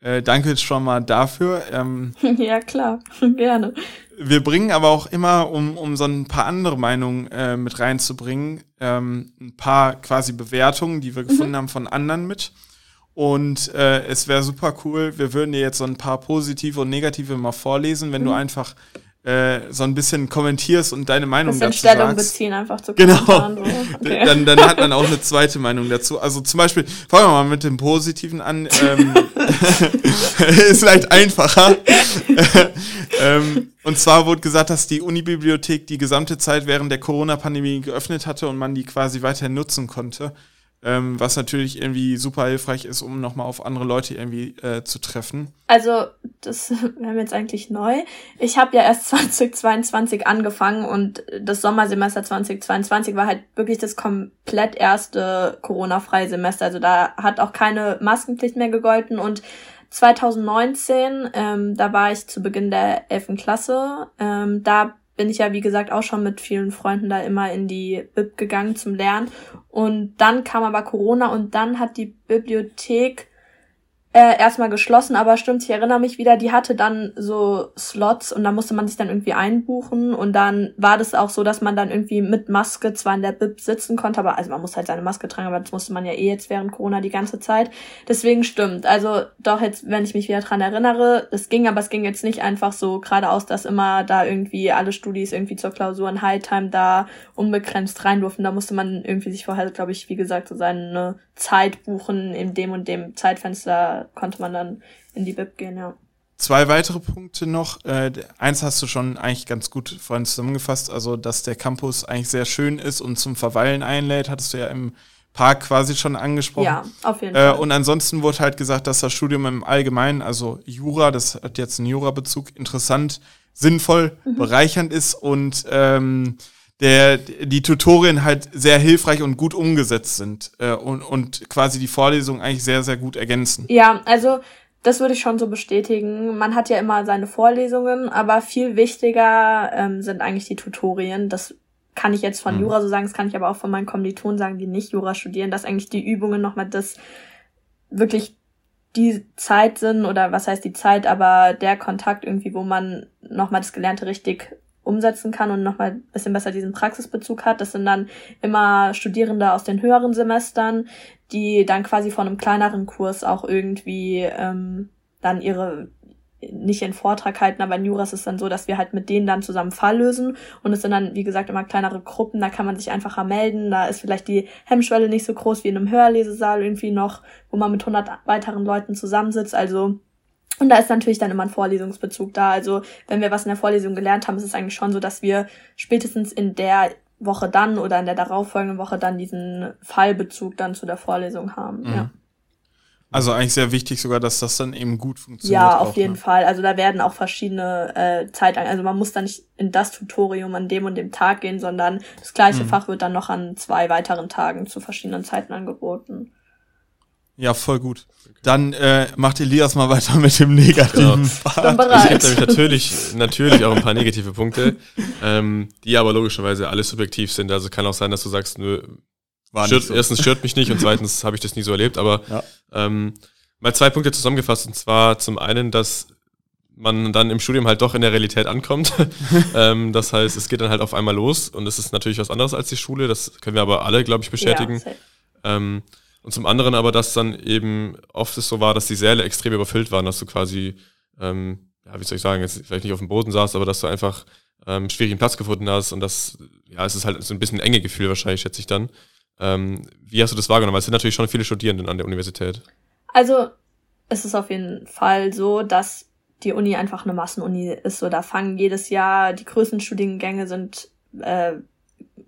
Äh, danke schon mal dafür.
Ähm, [laughs] ja, klar, gerne.
Wir bringen aber auch immer, um, um so ein paar andere Meinungen äh, mit reinzubringen, ähm, ein paar quasi Bewertungen, die wir mhm. gefunden haben von anderen mit. Und äh, es wäre super cool, wir würden dir jetzt so ein paar positive und negative mal vorlesen, wenn mhm. du einfach äh, so ein bisschen kommentierst und deine Meinung bisschen dazu Stellung sagst. beziehen einfach zu Genau. So. [laughs] Okay. Dann, dann hat man auch eine zweite Meinung dazu. Also zum Beispiel, fangen wir mal mit dem Positiven an. Ähm, [laughs] [laughs] ist vielleicht einfacher. ähm, und zwar wurde gesagt, dass die Unibibliothek die gesamte Zeit während der Corona-Pandemie geöffnet hatte und man die quasi weiterhin nutzen konnte ähm, was natürlich irgendwie super hilfreich ist, um nochmal auf andere Leute irgendwie äh, zu treffen.
Also, das [laughs] wäre mir jetzt eigentlich neu. Ich habe ja erst [laughs] 2022 angefangen und das Sommersemester 2022 war halt wirklich das komplett erste Corona-freie Semester. Also da hat auch keine Maskenpflicht mehr gegolten und 2019, ähm, da war ich zu Beginn der 11. Klasse, ähm, da bin ich ja, wie gesagt, auch schon mit vielen Freunden da immer in die Bib gegangen zum Lernen. Und dann kam aber Corona und dann hat die Bibliothek äh, erstmal geschlossen, aber stimmt, ich erinnere mich wieder, die hatte dann so Slots und da musste man sich dann irgendwie einbuchen und dann war das auch so, dass man dann irgendwie mit Maske zwar in der Bib sitzen konnte, aber also man muss halt seine Maske tragen, aber das musste man ja eh jetzt während Corona die ganze Zeit. Deswegen stimmt. Also doch jetzt, wenn ich mich wieder dran erinnere, es ging, aber es ging jetzt nicht einfach so geradeaus, dass immer da irgendwie alle Studis irgendwie zur Klausur in Hightime da unbegrenzt rein durften. Da musste man irgendwie sich vorher, glaube ich, wie gesagt, so seine Zeit buchen in dem und dem Zeitfenster konnte man dann in die Bib gehen, ja.
Zwei weitere Punkte noch. Äh, eins hast du schon eigentlich ganz gut vorhin zusammengefasst, also dass der Campus eigentlich sehr schön ist und zum Verweilen einlädt, hattest du ja im Park quasi schon angesprochen. Ja, auf jeden äh, Fall. Und ansonsten wurde halt gesagt, dass das Studium im Allgemeinen, also Jura, das hat jetzt einen Jura-Bezug, interessant, sinnvoll, mhm. bereichernd ist und ähm, der, die Tutorien halt sehr hilfreich und gut umgesetzt sind äh, und, und quasi die Vorlesung eigentlich sehr, sehr gut ergänzen.
Ja, also das würde ich schon so bestätigen. Man hat ja immer seine Vorlesungen, aber viel wichtiger ähm, sind eigentlich die Tutorien. Das kann ich jetzt von mhm. Jura so sagen, das kann ich aber auch von meinen Kommilitonen sagen, die nicht Jura studieren, dass eigentlich die Übungen nochmal das wirklich die Zeit sind oder was heißt die Zeit, aber der Kontakt irgendwie, wo man nochmal das Gelernte richtig umsetzen kann und nochmal ein bisschen besser diesen Praxisbezug hat. Das sind dann immer Studierende aus den höheren Semestern, die dann quasi von einem kleineren Kurs auch irgendwie ähm, dann ihre nicht in Vortrag halten, aber in Juras ist dann so, dass wir halt mit denen dann zusammen Fall lösen. Und es sind dann, wie gesagt, immer kleinere Gruppen, da kann man sich einfacher melden, da ist vielleicht die Hemmschwelle nicht so groß wie in einem Hörlesesaal irgendwie noch, wo man mit 100 weiteren Leuten zusammensitzt, also und da ist natürlich dann immer ein Vorlesungsbezug da. Also wenn wir was in der Vorlesung gelernt haben, ist es eigentlich schon so, dass wir spätestens in der Woche dann oder in der darauffolgenden Woche dann diesen Fallbezug dann zu der Vorlesung haben. Mhm. Ja.
Also eigentlich sehr wichtig sogar, dass das dann eben gut funktioniert.
Ja, auf auch, jeden ne? Fall. Also da werden auch verschiedene äh, Zeit, also man muss da nicht in das Tutorium an dem und dem Tag gehen, sondern das gleiche mhm. Fach wird dann noch an zwei weiteren Tagen zu verschiedenen Zeiten angeboten.
Ja, voll gut. Dann äh, macht Elias mal weiter [laughs] mit dem negativen genau. Part.
Es gibt nämlich natürlich, natürlich auch ein paar negative Punkte, ähm, die aber logischerweise alle subjektiv sind. Also kann auch sein, dass du sagst, nö, stört, so. erstens stört mich nicht und [laughs] zweitens habe ich das nie so erlebt. Aber ja. ähm, mal zwei Punkte zusammengefasst. Und zwar zum einen, dass man dann im Studium halt doch in der Realität ankommt. [laughs] ähm, das heißt, es geht dann halt auf einmal los und es ist natürlich was anderes als die Schule. Das können wir aber alle, glaube ich, bestätigen. Ja, und zum anderen aber, dass dann eben oft es so war, dass die Säle extrem überfüllt waren, dass du quasi, ähm, ja, wie soll ich sagen, jetzt vielleicht nicht auf dem Boden saßt, aber dass du einfach ähm, schwierigen Platz gefunden hast und das, ja, es ist halt so ein bisschen enge Gefühl wahrscheinlich, schätze ich dann. Ähm, wie hast du das wahrgenommen? Weil es sind natürlich schon viele Studierenden an der Universität.
Also, es ist auf jeden Fall so, dass die Uni einfach eine Massenuni ist. So, da fangen jedes Jahr die größten Studiengänge sind äh,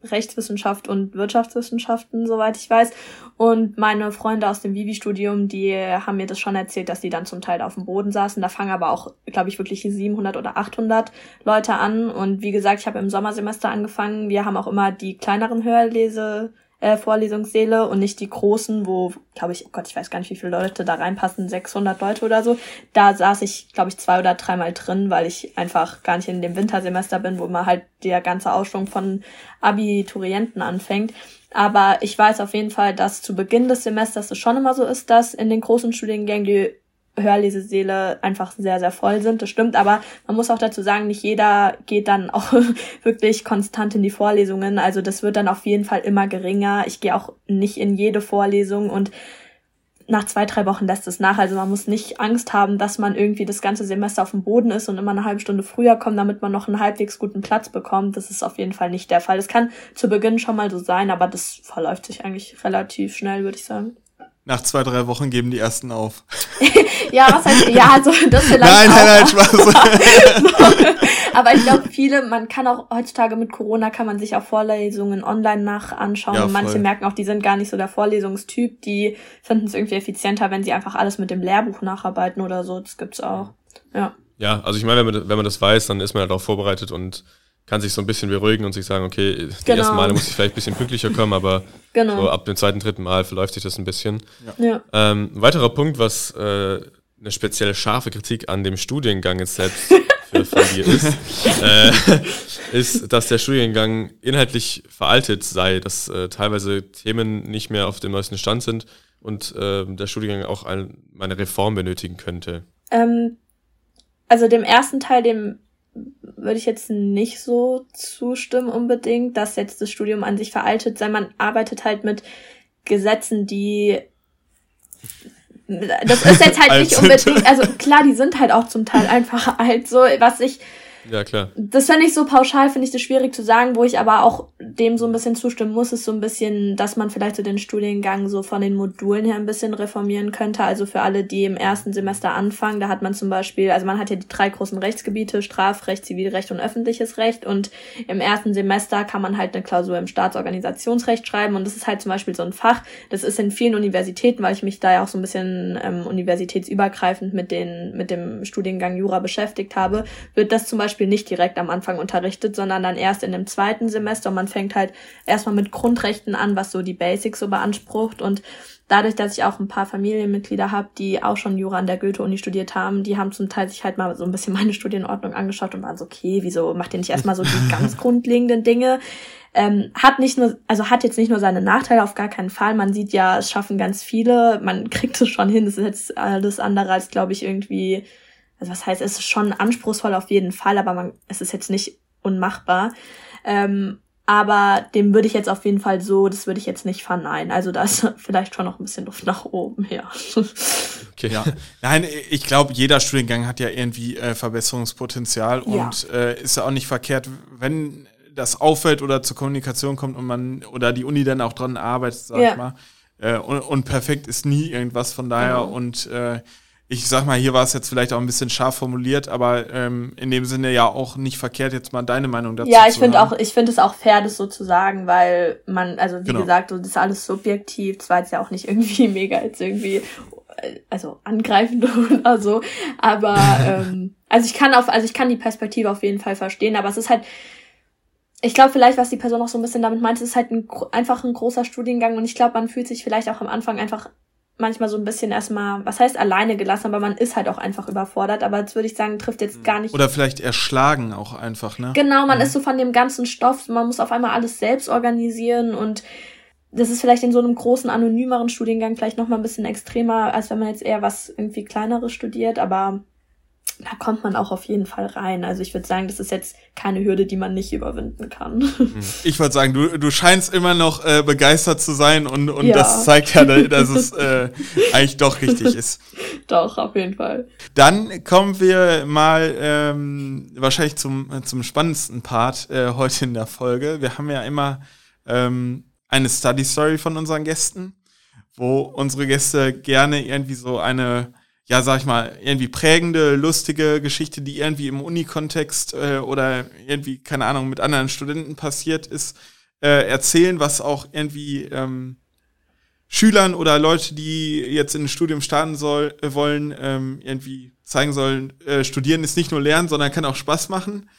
Rechtswissenschaft und Wirtschaftswissenschaften, soweit ich weiß. Und meine Freunde aus dem Vivi-Studium, die haben mir das schon erzählt, dass die dann zum Teil auf dem Boden saßen. Da fangen aber auch, glaube ich, wirklich 700 oder 800 Leute an. Und wie gesagt, ich habe im Sommersemester angefangen. Wir haben auch immer die kleineren Hörlese äh, Vorlesungssäle und nicht die großen, wo, glaube ich, oh Gott, ich weiß gar nicht, wie viele Leute da reinpassen, 600 Leute oder so. Da saß ich, glaube ich, zwei oder dreimal drin, weil ich einfach gar nicht in dem Wintersemester bin, wo man halt der ganze Ausschwung von Abiturienten anfängt. Aber ich weiß auf jeden Fall, dass zu Beginn des Semesters es schon immer so ist, dass in den großen Studiengängen die Hörlesesäle einfach sehr, sehr voll sind. Das stimmt, aber man muss auch dazu sagen, nicht jeder geht dann [laughs] auch wirklich konstant in die Vorlesungen. Also das wird dann auf jeden Fall immer geringer. Ich gehe auch nicht in jede Vorlesung und nach zwei, drei Wochen lässt es nach. Also man muss nicht Angst haben, dass man irgendwie das ganze Semester auf dem Boden ist und immer eine halbe Stunde früher kommt, damit man noch einen halbwegs guten Platz bekommt. Das ist auf jeden Fall nicht der Fall. Das kann zu Beginn schon mal so sein, aber das verläuft sich eigentlich relativ schnell, würde ich sagen.
Nach zwei, drei Wochen geben die ersten auf. [laughs]
ja, was heißt, ja, also das vielleicht Nein, nein, nein, Spaß. [laughs] Aber ich glaube, viele, man kann auch heutzutage mit Corona kann man sich auch Vorlesungen online nach anschauen. Ja, manche merken auch, die sind gar nicht so der Vorlesungstyp. Die finden es irgendwie effizienter, wenn sie einfach alles mit dem Lehrbuch nacharbeiten oder so. Das gibt's auch. Ja.
Ja, also ich meine, wenn man, wenn man das weiß, dann ist man halt auch vorbereitet und kann sich so ein bisschen beruhigen und sich sagen, okay, die genau. ersten Male muss ich vielleicht ein bisschen pünktlicher kommen, aber [laughs] genau. so ab dem zweiten, dritten Mal verläuft sich das ein bisschen. Ja. ja. Ähm, ein weiterer Punkt, was äh, eine spezielle scharfe Kritik an dem Studiengang jetzt selbst [laughs] für, von dir ist, äh, [laughs] ist, dass der Studiengang inhaltlich veraltet sei, dass äh, teilweise Themen nicht mehr auf dem neuesten Stand sind und äh, der Studiengang auch ein, eine Reform benötigen könnte.
Ähm, also dem ersten Teil, dem würde ich jetzt nicht so zustimmen unbedingt, dass jetzt das Studium an sich veraltet sei. Man arbeitet halt mit Gesetzen, die das ist jetzt halt [laughs] nicht unbedingt, also klar, die sind halt auch zum Teil einfach [laughs] alt, so, was ich,
ja, klar.
Das fände ich so pauschal, finde ich das schwierig zu sagen, wo ich aber auch dem so ein bisschen zustimmen muss, ist so ein bisschen, dass man vielleicht so den Studiengang so von den Modulen her ein bisschen reformieren könnte. Also für alle, die im ersten Semester anfangen, da hat man zum Beispiel, also man hat ja die drei großen Rechtsgebiete, Strafrecht, Zivilrecht und öffentliches Recht und im ersten Semester kann man halt eine Klausur im Staatsorganisationsrecht schreiben und das ist halt zum Beispiel so ein Fach, das ist in vielen Universitäten, weil ich mich da ja auch so ein bisschen ähm, universitätsübergreifend mit den, mit dem Studiengang Jura beschäftigt habe, wird das zum Beispiel Beispiel nicht direkt am Anfang unterrichtet, sondern dann erst in dem zweiten Semester. Und man fängt halt erstmal mit Grundrechten an, was so die Basics so beansprucht. Und dadurch, dass ich auch ein paar Familienmitglieder habe, die auch schon Jura an der Goethe-Uni studiert haben, die haben zum Teil sich halt mal so ein bisschen [laughs] meine Studienordnung angeschaut und waren so, okay, wieso macht ihr nicht erstmal so die [laughs] ganz grundlegenden Dinge? Ähm, hat nicht nur, also hat jetzt nicht nur seine Nachteile, auf gar keinen Fall. Man sieht ja, es schaffen ganz viele, man [laughs] kriegt es schon hin. Das ist jetzt alles andere als, glaube ich, irgendwie also was heißt, es ist schon anspruchsvoll auf jeden Fall, aber man, es ist jetzt nicht unmachbar. Ähm, aber dem würde ich jetzt auf jeden Fall so, das würde ich jetzt nicht verneinen. Also da ist [laughs] vielleicht schon noch ein bisschen Luft nach oben, ja. [laughs]
Okay. Ja. Nein, ich glaube, jeder Studiengang hat ja irgendwie äh, Verbesserungspotenzial ja. und äh, ist ja auch nicht verkehrt, wenn das auffällt oder zur Kommunikation kommt und man oder die Uni dann auch dran arbeitet, sag ja. ich mal. Äh, und, und, perfekt ist nie irgendwas von daher genau. und äh, ich sag mal, hier war es jetzt vielleicht auch ein bisschen scharf formuliert, aber ähm, in dem Sinne ja auch nicht verkehrt, jetzt mal deine Meinung dazu
Ja, ich finde auch, ich finde es auch fair, das so zu sagen, weil man, also wie genau. gesagt, das ist alles subjektiv, zwar jetzt ja auch nicht irgendwie [laughs] mega jetzt irgendwie, also angreifend [laughs] oder so, aber [laughs] ähm, also ich kann auf, also ich kann die Perspektive auf jeden Fall verstehen, aber es ist halt, ich glaube vielleicht, was die Person auch so ein bisschen damit meint, ist halt ein, einfach ein großer Studiengang und ich glaube, man fühlt sich vielleicht auch am Anfang einfach manchmal so ein bisschen erstmal, was heißt alleine gelassen, aber man ist halt auch einfach überfordert. Aber jetzt würde ich sagen, trifft jetzt gar nicht.
Oder vielleicht erschlagen auch einfach, ne?
Genau, man mhm. ist so von dem ganzen Stoff, man muss auf einmal alles selbst organisieren und das ist vielleicht in so einem großen, anonymeren Studiengang vielleicht nochmal ein bisschen extremer, als wenn man jetzt eher was irgendwie kleineres studiert, aber da kommt man auch auf jeden Fall rein. Also ich würde sagen, das ist jetzt keine Hürde, die man nicht überwinden kann. Hm.
Ich würde sagen, du, du scheinst immer noch äh, begeistert zu sein und, und ja. das zeigt ja, dass es äh, eigentlich doch richtig ist. [laughs]
Doch, auf jeden Fall.
Dann kommen wir mal ähm, wahrscheinlich zum, zum spannendsten Part äh, heute in der Folge. Wir haben ja immer ähm, eine Study Story von unseren Gästen, wo unsere Gäste gerne irgendwie so eine ja, sag ich mal, irgendwie prägende, lustige Geschichte, die irgendwie im Unikontext äh, oder irgendwie, keine Ahnung, mit anderen Studenten passiert ist, äh, erzählen, was auch irgendwie ähm, Schülern oder Leute, die jetzt in ein Studium starten soll, äh, wollen, ähm, irgendwie zeigen sollen, äh, studieren ist nicht nur lernen, sondern kann auch Spaß machen.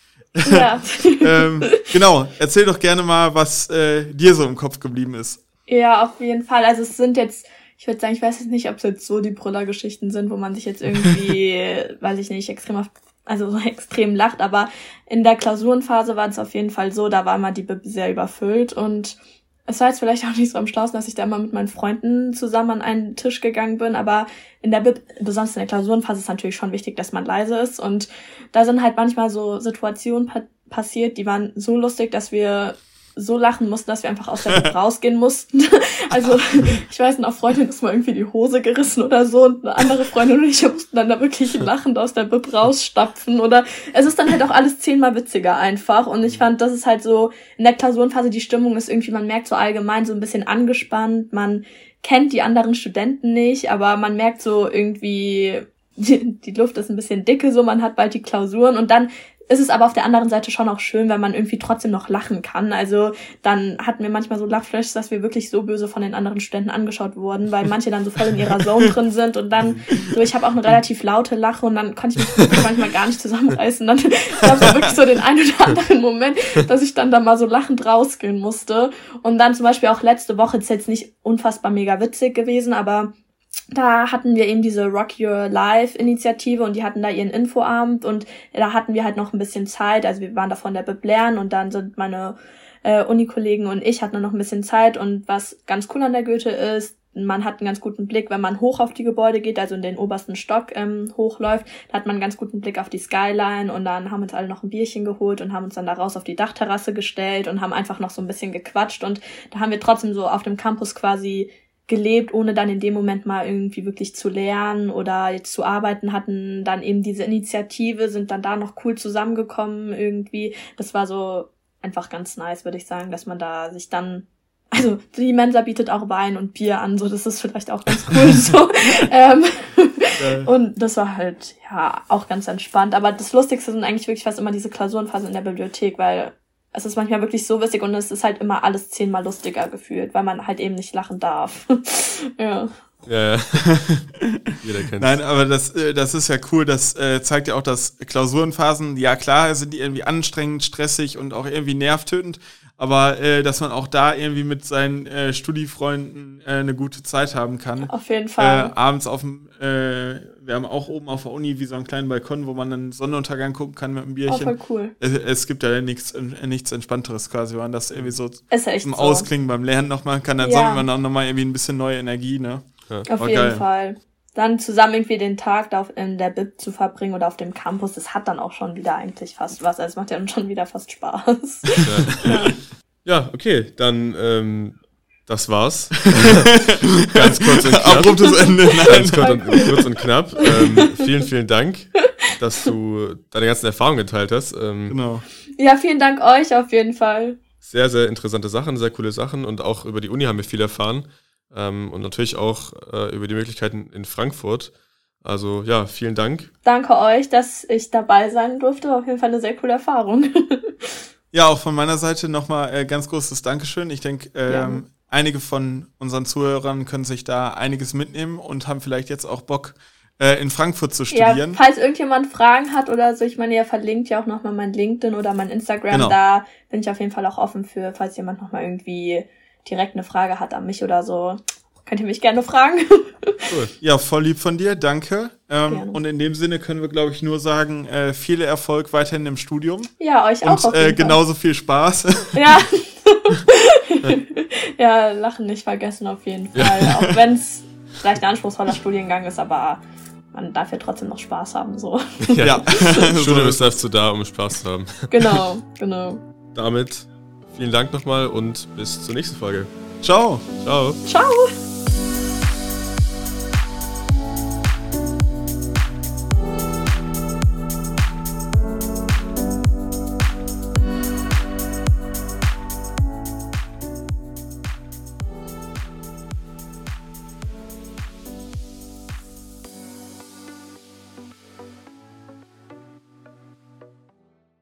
Ja. [laughs] ähm, genau, erzähl doch gerne mal, was äh, dir so im Kopf geblieben ist.
Ja, auf jeden Fall. Also es sind jetzt ich würde sagen, ich weiß jetzt nicht, ob es jetzt so die Brüller-Geschichten sind, wo man sich jetzt irgendwie, [laughs] weiß ich nicht, extrem auf, also so [laughs] extrem lacht, aber in der Klausurenphase war es auf jeden Fall so, da war immer die Bib sehr überfüllt und es war jetzt vielleicht auch nicht so am schlausten, dass ich da immer mit meinen Freunden zusammen an einen Tisch gegangen bin, aber in der Bib, besonders in der Klausurenphase ist natürlich schon wichtig, dass man leise ist und da sind halt manchmal so Situationen pa passiert, die waren so lustig, dass wir so lachen mussten, dass wir einfach aus der [laughs] Bib rausgehen mussten. [laughs] also ich weiß noch, Freundin ist mal irgendwie die Hose gerissen oder so und eine andere Freundin und ich mussten dann da wirklich lachend aus der Bib rausstapfen oder es ist dann halt auch alles zehnmal witziger einfach und ich fand, das ist halt so in der Klausurenphase die Stimmung ist irgendwie, man merkt so allgemein so ein bisschen angespannt, man kennt die anderen Studenten nicht, aber man merkt so irgendwie, [laughs] die, Luft ist ein bisschen dicke, so man hat bald die Klausuren und dann ist es aber auf der anderen Seite schon auch schön, wenn man irgendwie trotzdem noch lachen kann. Also dann hatten wir manchmal so Lachflashes, dass wir wirklich so böse von den anderen Studenten angeschaut wurden, weil manche dann so voll in ihrer [laughs] Zone drin sind und dann so, ich habe auch eine relativ laute Lache und dann konnte ich mich manchmal gar nicht zusammenreißen. Dann [laughs] gab es wirklich so den einen oder anderen Moment, dass ich dann da mal so lachend rausgehen musste. Und dann zum Beispiel auch letzte Woche, ist jetzt nicht unfassbar mega witzig gewesen, aber da hatten wir eben diese Rock Your Life Initiative und die hatten da ihren Infoabend und da hatten wir halt noch ein bisschen Zeit. Also wir waren da von der Bib lernen und dann sind meine äh, Unikollegen und ich hatten noch ein bisschen Zeit und was ganz cool an der Goethe ist, man hat einen ganz guten Blick, wenn man hoch auf die Gebäude geht, also in den obersten Stock ähm, hochläuft, da hat man einen ganz guten Blick auf die Skyline und dann haben uns alle noch ein Bierchen geholt und haben uns dann da raus auf die Dachterrasse gestellt und haben einfach noch so ein bisschen gequatscht und da haben wir trotzdem so auf dem Campus quasi gelebt, ohne dann in dem Moment mal irgendwie wirklich zu lernen oder jetzt zu arbeiten, hatten dann eben diese Initiative, sind dann da noch cool zusammengekommen irgendwie. Das war so einfach ganz nice, würde ich sagen, dass man da sich dann also die Mensa bietet auch Wein und Bier an, so das ist vielleicht auch ganz cool so. [laughs] ähm, und das war halt ja auch ganz entspannt. Aber das Lustigste sind eigentlich wirklich fast immer diese Klausurenphasen in der Bibliothek, weil es ist manchmal wirklich so witzig und es ist halt immer alles zehnmal lustiger gefühlt, weil man halt eben nicht lachen darf. [laughs] ja. Ja, ja. [laughs]
Jeder kennt's. Nein, aber das, äh, das ist ja cool. Das äh, zeigt ja auch, dass Klausurenphasen, ja klar, sind die irgendwie anstrengend, stressig und auch irgendwie nervtötend aber äh, dass man auch da irgendwie mit seinen äh, Studiefreunden äh, eine gute Zeit haben kann.
Auf jeden Fall.
Äh, abends auf dem, äh, wir haben auch oben auf der Uni wie so einen kleinen Balkon, wo man einen Sonnenuntergang gucken kann mit einem Bierchen. Oh, voll cool. Es, es gibt ja nichts, nichts Entspannteres quasi, wenn man das irgendwie so zum so. Ausklingen beim Lernen noch machen kann, dann ja. sammelt man auch nochmal irgendwie ein bisschen neue Energie, ne?
Ja. Auf oh, jeden geil. Fall dann zusammen irgendwie den Tag da in der Bib zu verbringen oder auf dem Campus, das hat dann auch schon wieder eigentlich fast was. Also es macht ja dann schon wieder fast Spaß. [laughs]
ja. ja, okay, dann ähm, das war's. [laughs] Ganz kurz und knapp. Abruptes Ende. Nein. Ganz kurz und, kurz und knapp. Ähm, vielen, vielen Dank, dass du deine ganzen Erfahrungen geteilt hast. Ähm,
genau. Ja, vielen Dank euch auf jeden Fall.
Sehr, sehr interessante Sachen, sehr coole Sachen und auch über die Uni haben wir viel erfahren. Ähm, und natürlich auch äh, über die Möglichkeiten in Frankfurt. Also ja, vielen Dank.
Danke euch, dass ich dabei sein durfte. War auf jeden Fall eine sehr coole Erfahrung. [laughs]
ja, auch von meiner Seite nochmal äh, ganz großes Dankeschön. Ich denke, ähm, ja. einige von unseren Zuhörern können sich da einiges mitnehmen und haben vielleicht jetzt auch Bock, äh, in Frankfurt zu studieren.
Ja, falls irgendjemand Fragen hat oder so, ich meine, ihr verlinkt ja auch nochmal mein LinkedIn oder mein Instagram, genau. da bin ich auf jeden Fall auch offen für, falls jemand nochmal irgendwie direkt eine Frage hat an mich oder so, könnt ihr mich gerne fragen. [laughs]
Cool. Ja, voll lieb von dir, danke. Ähm, und in dem Sinne können wir, glaube ich, nur sagen, äh, viel Erfolg weiterhin im Studium.
Ja, euch auch.
Und äh, genauso viel Spaß. [laughs]
Ja. [laughs] ja, Lachen nicht vergessen auf jeden Fall. Ja. Auch wenn es vielleicht ein anspruchsvoller Studiengang ist, aber man darf ja trotzdem noch Spaß haben. So. Ja, ja.
Studium ist dazu da, um Spaß zu haben.
Genau, genau.
Damit vielen Dank nochmal und bis zur nächsten Folge.
Ciao.
Ciao.
Ciao.